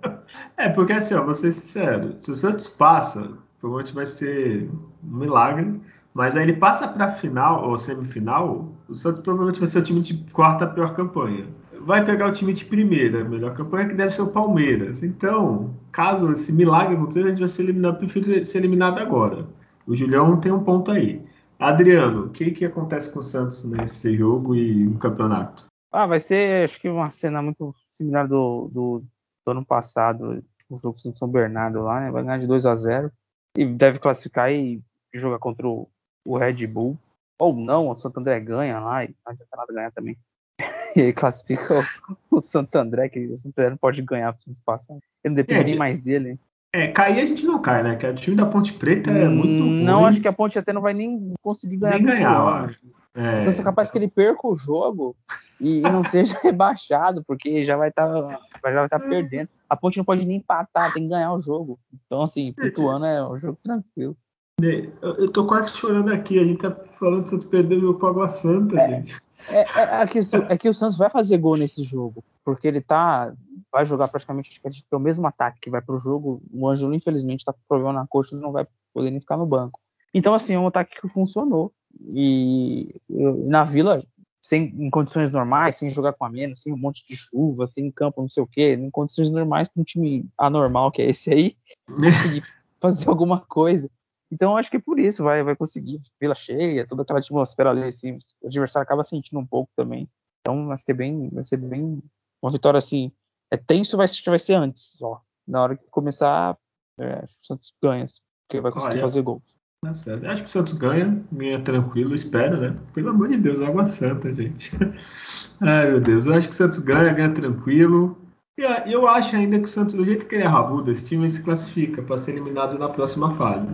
É, porque assim, ó, vou ser sincero, se o Santos passa, provavelmente vai ser um milagre, mas aí ele passa para final ou semifinal, o Santos provavelmente vai ser o time de quarta pior campanha. Vai pegar o time de primeira, melhor campanha que deve ser o Palmeiras. Então, caso esse milagre aconteça, a gente vai ser eliminado, prefiro ser eliminado agora. O Julião tem um ponto aí. Adriano, o que, que acontece com o Santos nesse jogo e no campeonato? Ah, vai ser, acho que uma cena muito similar do, do, do ano passado, o jogo com São Bernardo lá, né? Vai ganhar de 2 a 0 e deve classificar e jogar contra o, o Red Bull. Ou não, o Santander ganha lá e a Jantarada ganha também. E aí classifica o, o Santo André, que o Santo André não pode ganhar para o passar. Ele não depende é, nem mais dele. É, cair a gente não cai, né? Que o time da Ponte Preta é muito hum, Não, ruim. acho que a Ponte até não vai nem conseguir ganhar. Nem ganhar, eu acho. É, então, é capaz que ele perca o jogo e, não seja rebaixado, porque já vai estar tá, já vai estar tá perdendo. A Ponte não pode nem empatar, tem que ganhar o jogo. Então, assim, ano é um jogo tranquilo. Eu tô quase chorando aqui. A gente tá falando que o Santos perdeu o Água Santa, é, gente. É, é, é, que, é que o Santos vai fazer gol nesse jogo, porque ele tá. Vai jogar praticamente acho que é o mesmo ataque que vai pro jogo. O Ângelo, infelizmente, tá com problema na coxa e não vai poder nem ficar no banco. Então, assim, é um ataque que funcionou. E na Vila, sem, em condições normais, sem jogar com a menos, sem um monte de chuva, sem campo, não sei o quê, em condições normais, com um time anormal que é esse aí, conseguir fazer alguma coisa. Então acho que é por isso vai, vai conseguir vila cheia, toda aquela atmosfera ali, assim, o adversário acaba sentindo um pouco também. Então acho que é bem, vai ser bem uma vitória assim. É tenso, vai, vai ser antes, ó. Na hora que começar, é, o Santos ganha, porque vai conseguir Olha, fazer gol. Tá certo. Acho que o Santos ganha, ganha tranquilo, espero, né? Pelo amor de Deus, água santa, gente. Ai, meu Deus, eu acho que o Santos ganha, ganha tranquilo. E eu acho ainda que o Santos, do jeito que ele é rabudo, esse time se classifica para ser eliminado na próxima fase.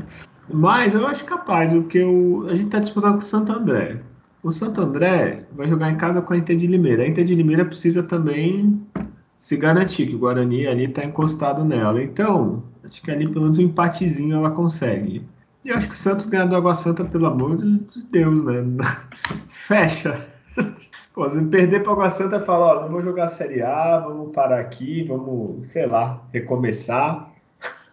Mas eu acho capaz, porque o, a gente está disputando com o Santo André. O Santo André vai jogar em casa com a Inter de Limeira. A Inter de Limeira precisa também se garantir que o Guarani ali está encostado nela. Então, acho que ali pelo menos um empatezinho ela consegue. E acho que o Santos ganhar do Água Santa, pelo amor de Deus, né? Fecha. Pô, se perder para Água Santa, fala, ó, não vou jogar a Série A, vamos parar aqui, vamos, sei lá, recomeçar.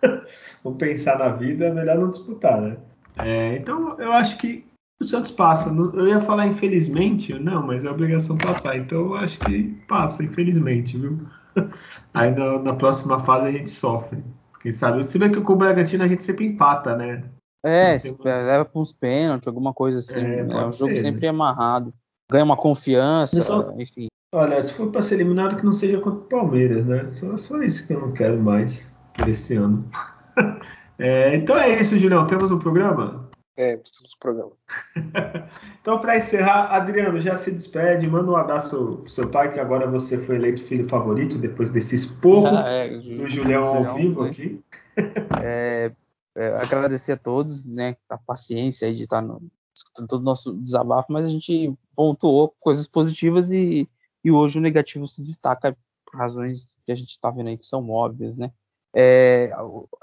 vamos pensar na vida, é melhor não disputar, né? É, então, eu acho que o Santos passa. Eu ia falar infelizmente, não, mas é obrigação passar. Então, eu acho que passa, infelizmente, viu? Aí na, na próxima fase a gente sofre. Quem sabe? Se bem que com o Bragantino a gente sempre empata, né? É, uma... leva para uns pênaltis, alguma coisa assim. É, né? O jogo ser, sempre né? é amarrado. Ganha uma confiança, só... enfim. Olha, se for para ser eliminado, que não seja contra o Palmeiras, né? Só, só isso que eu não quero mais por esse ano. É, então é isso, Julião. Temos um programa? É, um programa. então, para encerrar, Adriano, já se despede. Manda um abraço pro seu pai, que agora você foi eleito filho favorito depois desse esporro ah, é, do Julião ao vivo né? aqui. É, é, agradecer a todos, né, a paciência aí de estar no, escutando todo o nosso desabafo, mas a gente pontuou coisas positivas e, e hoje o negativo se destaca por razões que a gente está vendo aí que são óbvias, né? É,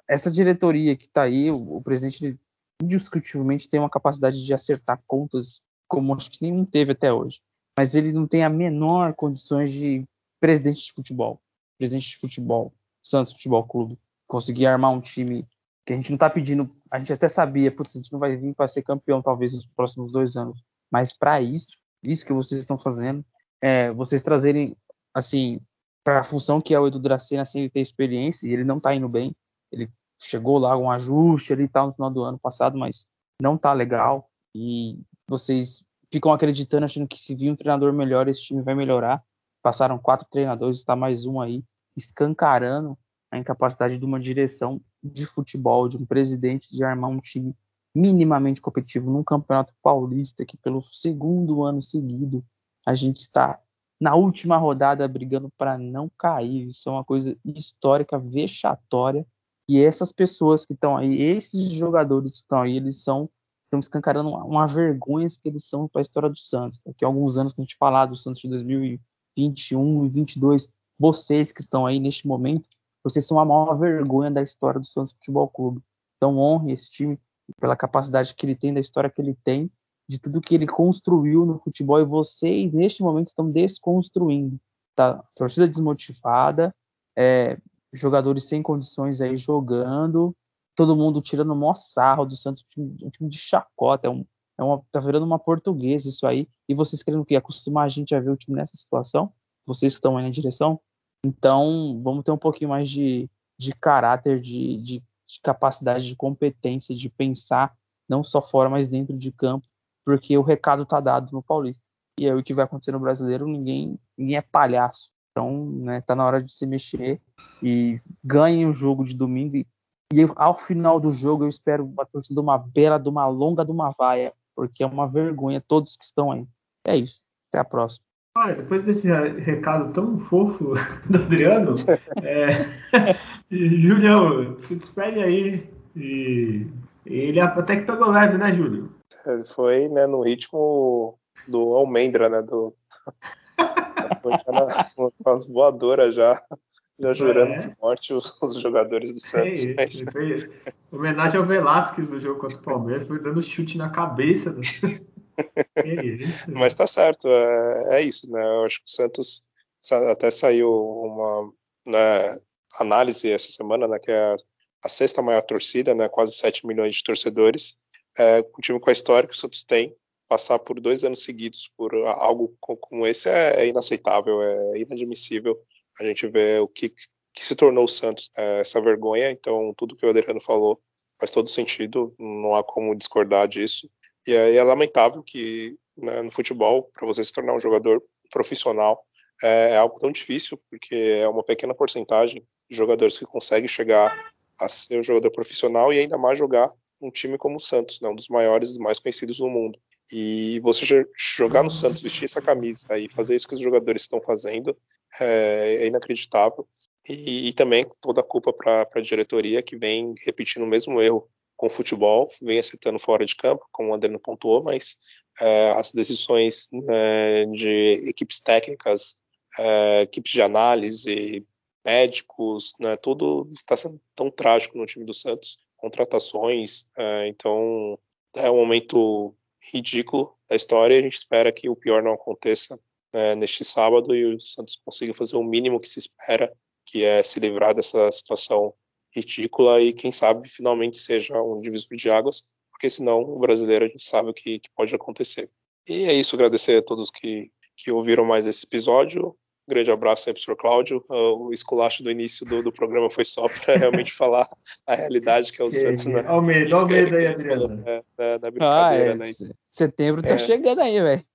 essa diretoria que está aí, o, o presidente indiscutivelmente tem uma capacidade de acertar contas como acho que nenhum teve até hoje, mas ele não tem a menor condições de presidente de futebol, presidente de futebol, Santos Futebol Clube, conseguir armar um time que a gente não está pedindo, a gente até sabia, putz, a gente não vai vir para ser campeão talvez nos próximos dois anos, mas para isso, isso que vocês estão fazendo, é, vocês trazerem, assim, para a função que é o Edu Dracena, assim, ele tem experiência e ele não está indo bem, ele chegou lá um ajuste ali tal no final do ano passado, mas não está legal e vocês ficam acreditando, achando que se vir um treinador melhor, esse time vai melhorar. Passaram quatro treinadores, está mais um aí, escancarando a incapacidade de uma direção de futebol, de um presidente de armar um time minimamente competitivo num campeonato paulista que pelo segundo ano seguido a gente está na última rodada brigando para não cair. Isso é uma coisa histórica, vexatória. E essas pessoas que estão aí, esses jogadores que estão aí, eles são estão escancarando uma, uma vergonha que eles são para a história do Santos. Daqui a alguns anos que a gente falar do Santos de 2021 e 2022, vocês que estão aí neste momento vocês são a maior vergonha da história do Santos Futebol Clube. Então honre esse time pela capacidade que ele tem, da história que ele tem, de tudo que ele construiu no futebol e vocês neste momento estão desconstruindo. Tá? Torcida desmotivada, é, jogadores sem condições aí jogando, todo mundo tirando o maior sarro do Santos, um time, de chacota, é um, é uma, tá virando uma portuguesa isso aí, e vocês querendo o quê? Acostumar a gente a ver o time nessa situação? Vocês que estão aí na direção? Então, vamos ter um pouquinho mais de, de caráter, de, de, de capacidade, de competência, de pensar não só fora, mas dentro de campo, porque o recado está dado no Paulista. E aí o que vai acontecer no brasileiro, ninguém, ninguém é palhaço. Então, né, tá na hora de se mexer e ganhem o jogo de domingo. E, e ao final do jogo, eu espero uma torcida uma bela, de uma longa, de uma vaia, porque é uma vergonha todos que estão aí. É isso. Até a próxima. Olha, depois desse recado tão fofo do Adriano, é, Julião, se despede aí. E, ele até que pegou leve, né, Júlio? Ele foi né, no ritmo do Almendra, né? Do... Foi na, umas voadoras já, já jurando é. de morte os, os, jogadores do Santos. É isso, Foi homenagem ao Velasquez no jogo contra o Palmeiras, foi dando chute na cabeça. Do... Mas tá certo, é, é, isso, né? Eu acho que o Santos até saiu uma né, análise essa semana, né? Que é a, a, sexta maior torcida, né? Quase 7 milhões de torcedores. É, um time com a história que o Santos tem, passar por dois anos seguidos por algo como esse é, é inaceitável, é inadmissível. A gente vê o que, que se tornou o Santos, é, essa vergonha. Então, tudo que o Adriano falou faz todo sentido, não há como discordar disso. E é, é lamentável que né, no futebol, para você se tornar um jogador profissional, é, é, algo tão difícil, porque é uma pequena porcentagem de jogadores que conseguem chegar a ser um jogador profissional e ainda mais jogar um time como o Santos, né, um dos maiores e mais conhecidos no mundo. E você jogar no Santos, vestir essa camisa e fazer isso que os jogadores estão fazendo é, é inacreditável. E, e, também toda a culpa para a diretoria que vem repetindo o mesmo erro com o futebol, vem acertando fora de campo, como o André pontuou, mas é, as decisões é, de equipes técnicas, é, equipes de análise, médicos, né, tudo está sendo tão trágico no time do Santos, contratações, então é um momento ridículo da história a gente espera que o pior não aconteça é, neste sábado e o Santos consiga fazer o mínimo que se espera, que é se livrar dessa situação ridícula e quem sabe finalmente seja um divisor de águas, porque senão o brasileiro a gente sabe o que, que pode acontecer. E é isso, agradecer a todos que, que ouviram mais esse episódio. Grande abraço aí para o Sr. Cláudio. O esculacho do início do, do programa foi só para realmente falar a realidade que é o Santos. Né? Olha o medo, olha o medo aí, Adriano. Na, na, na brincadeira, ah, é, né? Setembro tá é. chegando aí, velho.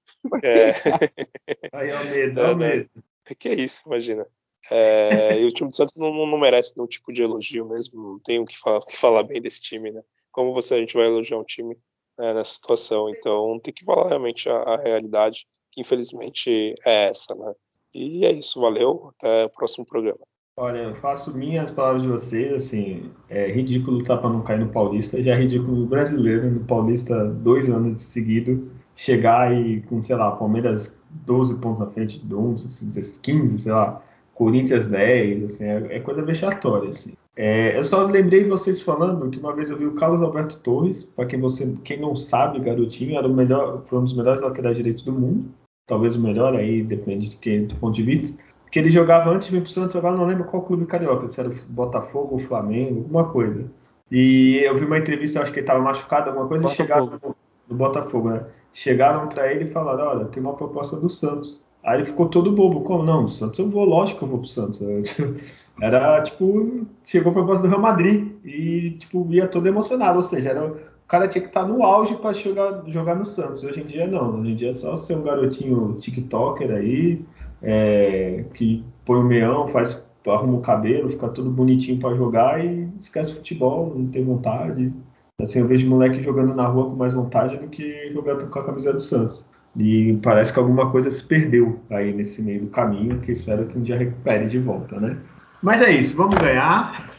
É. Aí é o medo, é o medo. Que é isso, imagina. É, e o time do Santos não, não, merece nenhum tipo de elogio mesmo, não tem o que falar, que falar bem desse time, né? Como você a gente vai elogiar um time né, nessa situação? Então tem que falar realmente a, a, realidade, que infelizmente é essa, né? E é isso, valeu, até o próximo programa. Olha, eu faço minhas palavras de vocês, assim, é ridículo tá para não cair no Paulista, já é ridículo no brasileiro, no Paulista, dois anos seguido, chegar e com, sei lá, Palmeiras 12 pontos na frente de 11, 15, sei lá, Corinthians 10, assim, é, é coisa vexatória, assim. É, eu só lembrei vocês falando que uma vez eu vi o Carlos Alberto Torres, para quem você, quem não sabe, garotinho, era o melhor, foi um dos melhores laterais direitos do mundo, talvez o melhor, aí depende de quem, do ponto de vista. Que ele jogava antes de vir pro Santos, agora não lembro qual clube carioca, se era o Botafogo ou Flamengo, alguma coisa. E eu vi uma entrevista, acho que ele estava machucado, alguma coisa, Botafogo. e chegaram no, no Botafogo, né? Chegaram para ele e falaram: Olha, tem uma proposta do Santos. Aí ele ficou todo bobo. Como não? Santos eu vou, lógico que eu vou pro Santos. Era tipo, chegou a proposta do Real Madrid e tipo, ia todo emocionado. Ou seja, era, o cara tinha que estar no auge para jogar, jogar no Santos. Hoje em dia não. Hoje em dia é só ser um garotinho TikToker aí, é, que põe o meião, faz, arruma o cabelo, fica tudo bonitinho para jogar e esquece futebol, não tem vontade. Assim, eu vejo moleque jogando na rua com mais vontade do que jogando com a camisa do Santos. E parece que alguma coisa se perdeu aí nesse meio do caminho, que espero que um dia recupere de volta, né? Mas é isso, vamos ganhar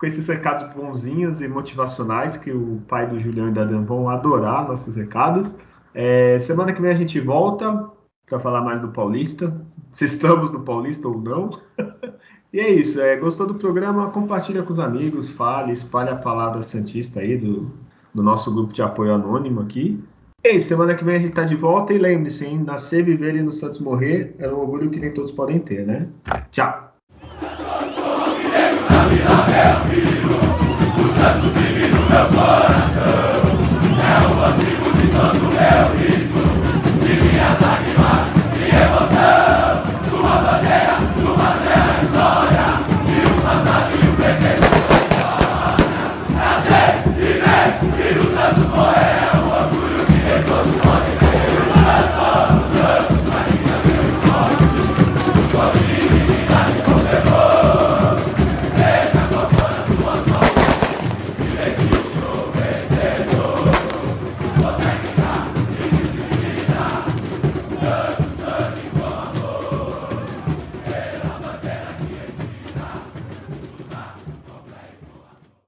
com esses recados bonzinhos e motivacionais que o pai do Julião e da Dan vão adorar nossos recados. É, semana que vem a gente volta para falar mais do Paulista, se estamos no Paulista ou não. e é isso, é, gostou do programa? Compartilha com os amigos, fale, espalhe a palavra Santista aí do, do nosso grupo de apoio anônimo aqui. E aí, semana que vem a gente tá de volta e lembre-se, nascer, viver e no Santos morrer é um orgulho que nem todos podem ter, né? Tchau! terra, filho, o santo divino meu pai.